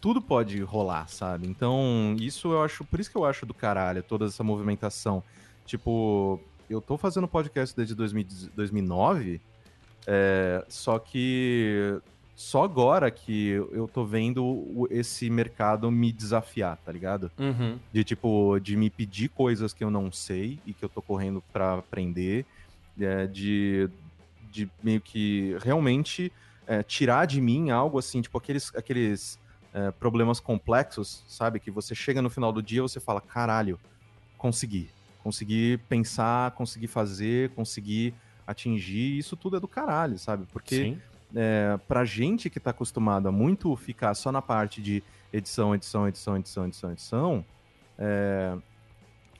tudo pode rolar, sabe? Então, isso eu acho, por isso que eu acho do caralho toda essa movimentação. Tipo, eu tô fazendo podcast desde 2000, 2009, é, só que só agora que eu tô vendo esse mercado me desafiar, tá ligado? Uhum. De tipo, de me pedir coisas que eu não sei e que eu tô correndo para aprender, é, de, de meio que realmente é, tirar de mim algo assim, tipo aqueles, aqueles é, problemas complexos, sabe? Que você chega no final do dia e você fala, caralho, consegui. Consegui pensar, consegui fazer, consegui atingir, isso tudo é do caralho, sabe? Porque é, pra gente que tá acostumado a muito ficar só na parte de edição, edição, edição, edição, edição, edição, é,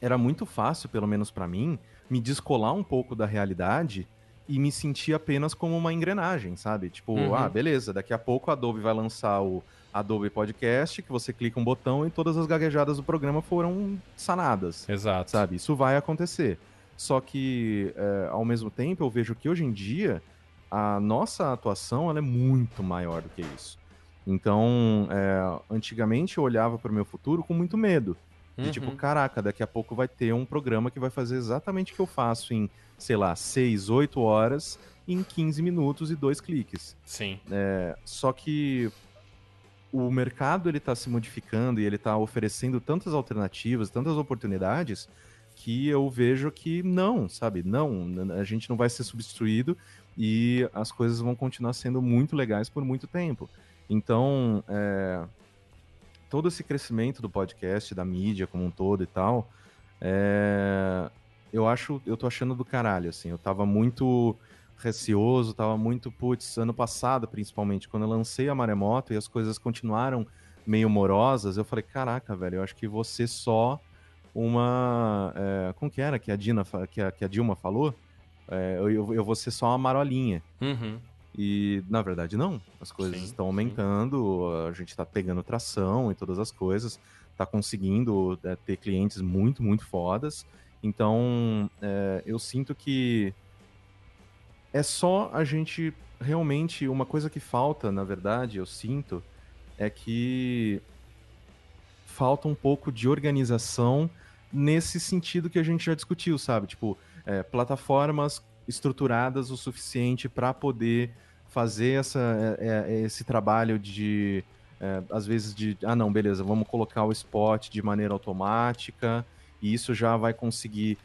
era muito fácil, pelo menos para mim, me descolar um pouco da realidade e me sentir apenas como uma engrenagem, sabe? Tipo, uhum. ah, beleza, daqui a pouco a Adobe vai lançar o Adobe Podcast, que você clica um botão e todas as gaguejadas do programa foram sanadas. Exato. Sabe? Isso vai acontecer. Só que, é, ao mesmo tempo, eu vejo que hoje em dia a nossa atuação ela é muito maior do que isso. Então, é, antigamente eu olhava para o meu futuro com muito medo. De tipo, uhum. tipo, caraca, daqui a pouco vai ter um programa que vai fazer exatamente o que eu faço em, sei lá, 6, 8 horas, em 15 minutos e dois cliques. Sim. É, só que o mercado ele está se modificando e ele está oferecendo tantas alternativas, tantas oportunidades que eu vejo que não, sabe? Não, a gente não vai ser substituído e as coisas vão continuar sendo muito legais por muito tempo. Então, é, todo esse crescimento do podcast, da mídia como um todo e tal, é, eu acho, eu tô achando do caralho, assim. Eu tava muito receoso, tava muito, putz, ano passado principalmente, quando eu lancei a Maremoto e as coisas continuaram meio morosas, eu falei, caraca, velho, eu acho que você só uma. É, como que era que a, Dina, que a, que a Dilma falou? É, eu, eu vou ser só uma marolinha. Uhum. E, na verdade, não. As coisas sim, estão aumentando, sim. a gente está pegando tração e todas as coisas, está conseguindo é, ter clientes muito, muito fodas. Então, é, eu sinto que é só a gente realmente. Uma coisa que falta, na verdade, eu sinto, é que falta um pouco de organização nesse sentido que a gente já discutiu, sabe? Tipo, é, plataformas estruturadas o suficiente para poder fazer essa, é, é, esse trabalho de, é, às vezes, de, ah, não, beleza, vamos colocar o spot de maneira automática, e isso já vai conseguir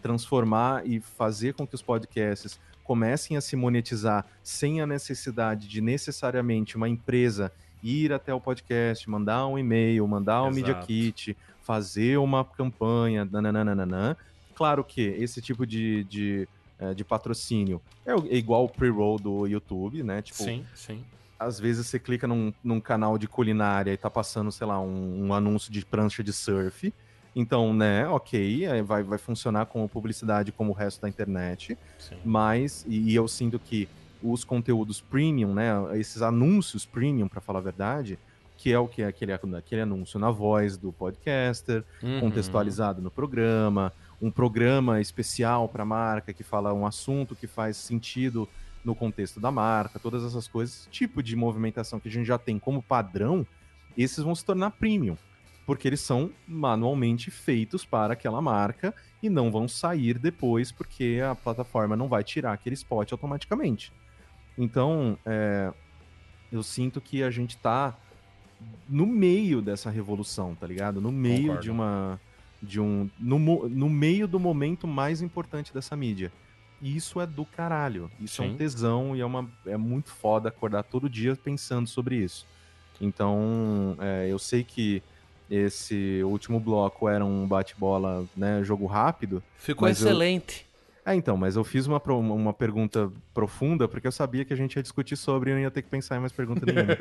transformar e fazer com que os podcasts comecem a se monetizar sem a necessidade de necessariamente uma empresa ir até o podcast, mandar um e-mail, mandar um Exato. Media Kit, fazer uma campanha, nananana. Claro que esse tipo de, de é, de patrocínio é, é igual o pre-roll do YouTube, né? Tipo, sim, sim. Às vezes você clica num, num canal de culinária e tá passando, sei lá, um, um anúncio de prancha de surf. Então, né, ok, vai, vai funcionar como publicidade como o resto da internet. Sim. Mas, e, e eu sinto que os conteúdos premium, né, esses anúncios premium, para falar a verdade, que é o que é aquele, aquele anúncio na voz do podcaster, uhum. contextualizado no programa, um programa especial para a marca que fala um assunto que faz sentido no contexto da marca, todas essas coisas, tipo de movimentação que a gente já tem como padrão, esses vão se tornar premium, porque eles são manualmente feitos para aquela marca e não vão sair depois porque a plataforma não vai tirar aquele spot automaticamente. Então, é, eu sinto que a gente está no meio dessa revolução, tá ligado? No meio Concordo. de uma. De um. No, no meio do momento mais importante dessa mídia. E isso é do caralho. Isso Sim. é um tesão e é, uma, é muito foda acordar todo dia pensando sobre isso. Então, é, eu sei que esse último bloco era um bate-bola, né, jogo rápido. Ficou excelente. É, então, mas eu fiz uma, uma pergunta profunda porque eu sabia que a gente ia discutir sobre e não ia ter que pensar em mais pergunta nenhuma.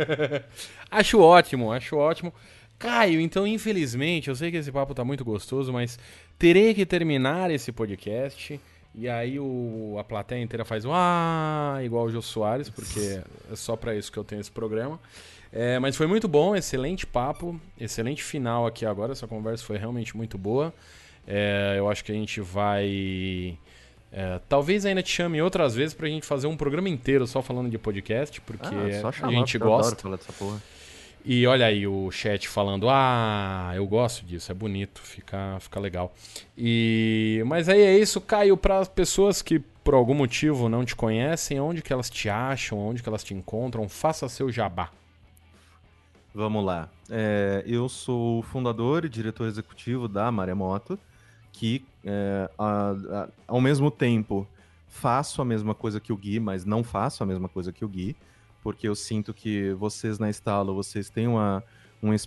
<laughs> acho ótimo, acho ótimo. Caio, então infelizmente, eu sei que esse papo tá muito gostoso, mas terei que terminar esse podcast. E aí o, a plateia inteira faz um ah, igual o Jô Soares, porque é só para isso que eu tenho esse programa. É, mas foi muito bom, excelente papo, excelente final aqui agora. Essa conversa foi realmente muito boa. É, eu acho que a gente vai é, talvez ainda te chame outras vezes pra gente fazer um programa inteiro só falando de podcast, porque ah, chamar, a gente gosta. falar dessa porra. E olha aí o chat falando: "Ah, eu gosto disso, é bonito, fica fica legal". E mas aí é isso, Caio, para as pessoas que por algum motivo não te conhecem, onde que elas te acham, onde que elas te encontram, faça seu jabá. Vamos lá. É, eu sou o fundador e diretor executivo da Maremoto que, é, a, a, ao mesmo tempo, faço a mesma coisa que o Gui, mas não faço a mesma coisa que o Gui, porque eu sinto que vocês na Estalo, vocês têm uma,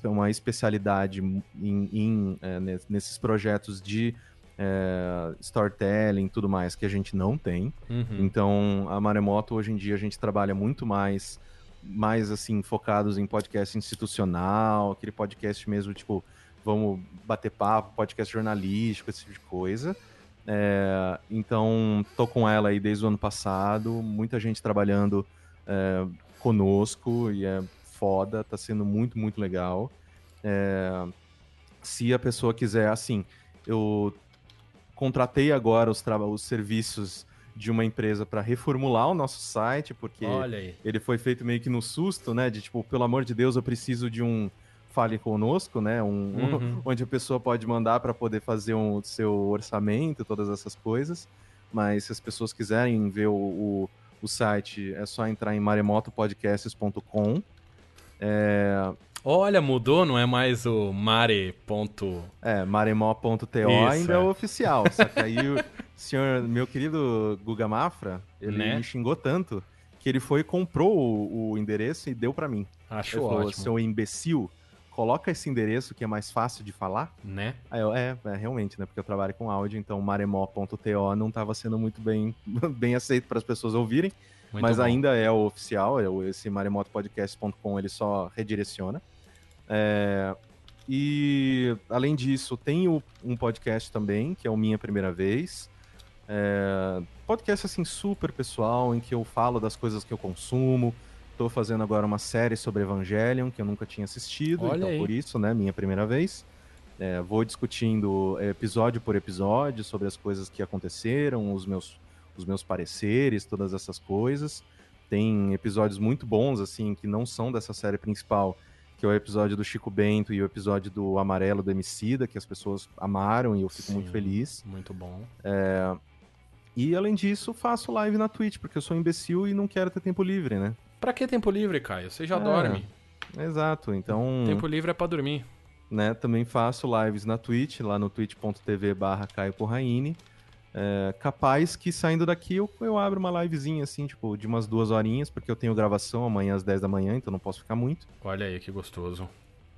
uma especialidade em, em é, nesses projetos de é, storytelling e tudo mais que a gente não tem. Uhum. Então, a Maremoto, hoje em dia, a gente trabalha muito mais, mais assim, focados em podcast institucional, aquele podcast mesmo, tipo, vamos bater papo, podcast jornalístico, esse tipo de coisa. É, então, tô com ela aí desde o ano passado, muita gente trabalhando é, conosco e é foda, tá sendo muito, muito legal. É, se a pessoa quiser, assim, eu contratei agora os, os serviços de uma empresa para reformular o nosso site, porque ele foi feito meio que no susto, né? De tipo, pelo amor de Deus, eu preciso de um Fale Conosco, né? Um, uhum. <laughs> onde a pessoa pode mandar para poder fazer um seu orçamento, todas essas coisas. Mas se as pessoas quiserem ver o, o, o site, é só entrar em maremotopodcasts.com. É... Olha, mudou, não é mais o mare. É, maremó.to ainda é. é oficial. Só que aí o <laughs> senhor, meu querido Guga Mafra, ele né? me xingou tanto que ele foi e comprou o, o endereço e deu para mim. Acho ele falou, ótimo. Seu imbecil, coloca esse endereço que é mais fácil de falar. Né? Aí eu, é, é, realmente, né? Porque eu trabalho com áudio, então maremó.to não estava sendo muito bem, <laughs> bem aceito para as pessoas ouvirem. Muito mas bom. ainda é o oficial, é esse maremotopodcast.com ele só redireciona. É, e além disso, tenho um podcast também, que é o Minha Primeira Vez. É, podcast assim super pessoal, em que eu falo das coisas que eu consumo, Tô fazendo agora uma série sobre Evangelion, que eu nunca tinha assistido, Olha então aí. por isso, né, minha primeira vez. É, vou discutindo episódio por episódio sobre as coisas que aconteceram, os meus, os meus pareceres, todas essas coisas. Tem episódios muito bons, assim, que não são dessa série principal, que é o episódio do Chico Bento e o episódio do Amarelo do Emicida, que as pessoas amaram e eu fico Sim, muito feliz. Muito bom. É... E além disso, faço live na Twitch, porque eu sou imbecil e não quero ter tempo livre, né? Pra que tempo livre, Caio? Você já é, dorme. Exato, então. Tempo livre é pra dormir. Né, também faço lives na Twitch, lá no twitch.tv barra Caio Corraine. É, capaz que saindo daqui eu, eu abro uma livezinha assim, tipo, de umas duas horinhas, porque eu tenho gravação amanhã às 10 da manhã, então não posso ficar muito. Olha aí que gostoso.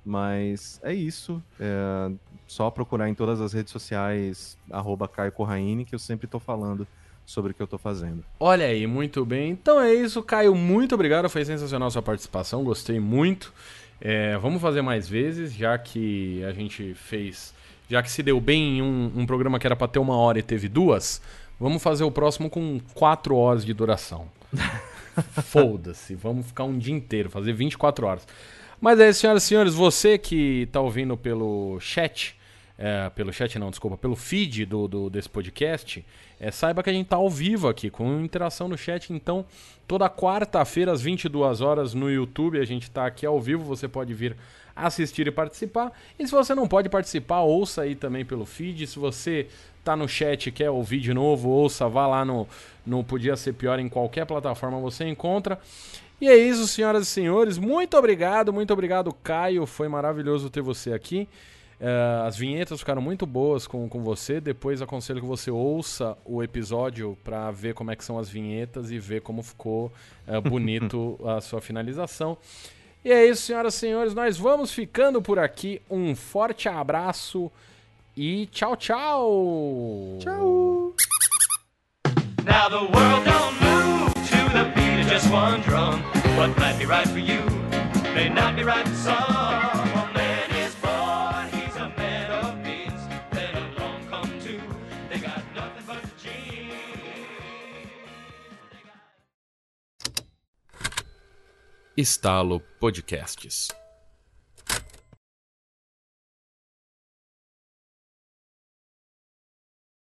Mas é isso. É só procurar em todas as redes sociais, arroba Caio Corraine, que eu sempre tô falando sobre o que eu tô fazendo. Olha aí, muito bem. Então é isso, Caio. Muito obrigado. Foi sensacional a sua participação. Gostei muito. É, vamos fazer mais vezes, já que a gente fez. Já que se deu bem em um, um programa que era para ter uma hora e teve duas, vamos fazer o próximo com quatro horas de duração. <laughs> Foda-se, vamos ficar um dia inteiro, fazer 24 horas. Mas é, senhoras e senhores, você que está ouvindo pelo chat, é, pelo chat não, desculpa, pelo feed do, do desse podcast, é, saiba que a gente está ao vivo aqui, com interação no chat. Então, toda quarta-feira, às 22 horas, no YouTube, a gente está aqui ao vivo. Você pode vir assistir e participar. E se você não pode participar, ouça aí também pelo feed. Se você tá no chat quer ouvir de novo, ouça, vá lá no, no Podia Ser Pior, em qualquer plataforma você encontra. E é isso, senhoras e senhores. Muito obrigado, muito obrigado, Caio. Foi maravilhoso ter você aqui. Uh, as vinhetas ficaram muito boas com, com você. Depois aconselho que você ouça o episódio para ver como é que são as vinhetas e ver como ficou uh, bonito <laughs> a sua finalização. E é isso, senhoras e senhores. Nós vamos ficando por aqui. Um forte abraço e tchau, tchau. Tchau. Now the world don't move to the beat of just one drum. What might be right for you may not be right for some. Estalo Podcasts.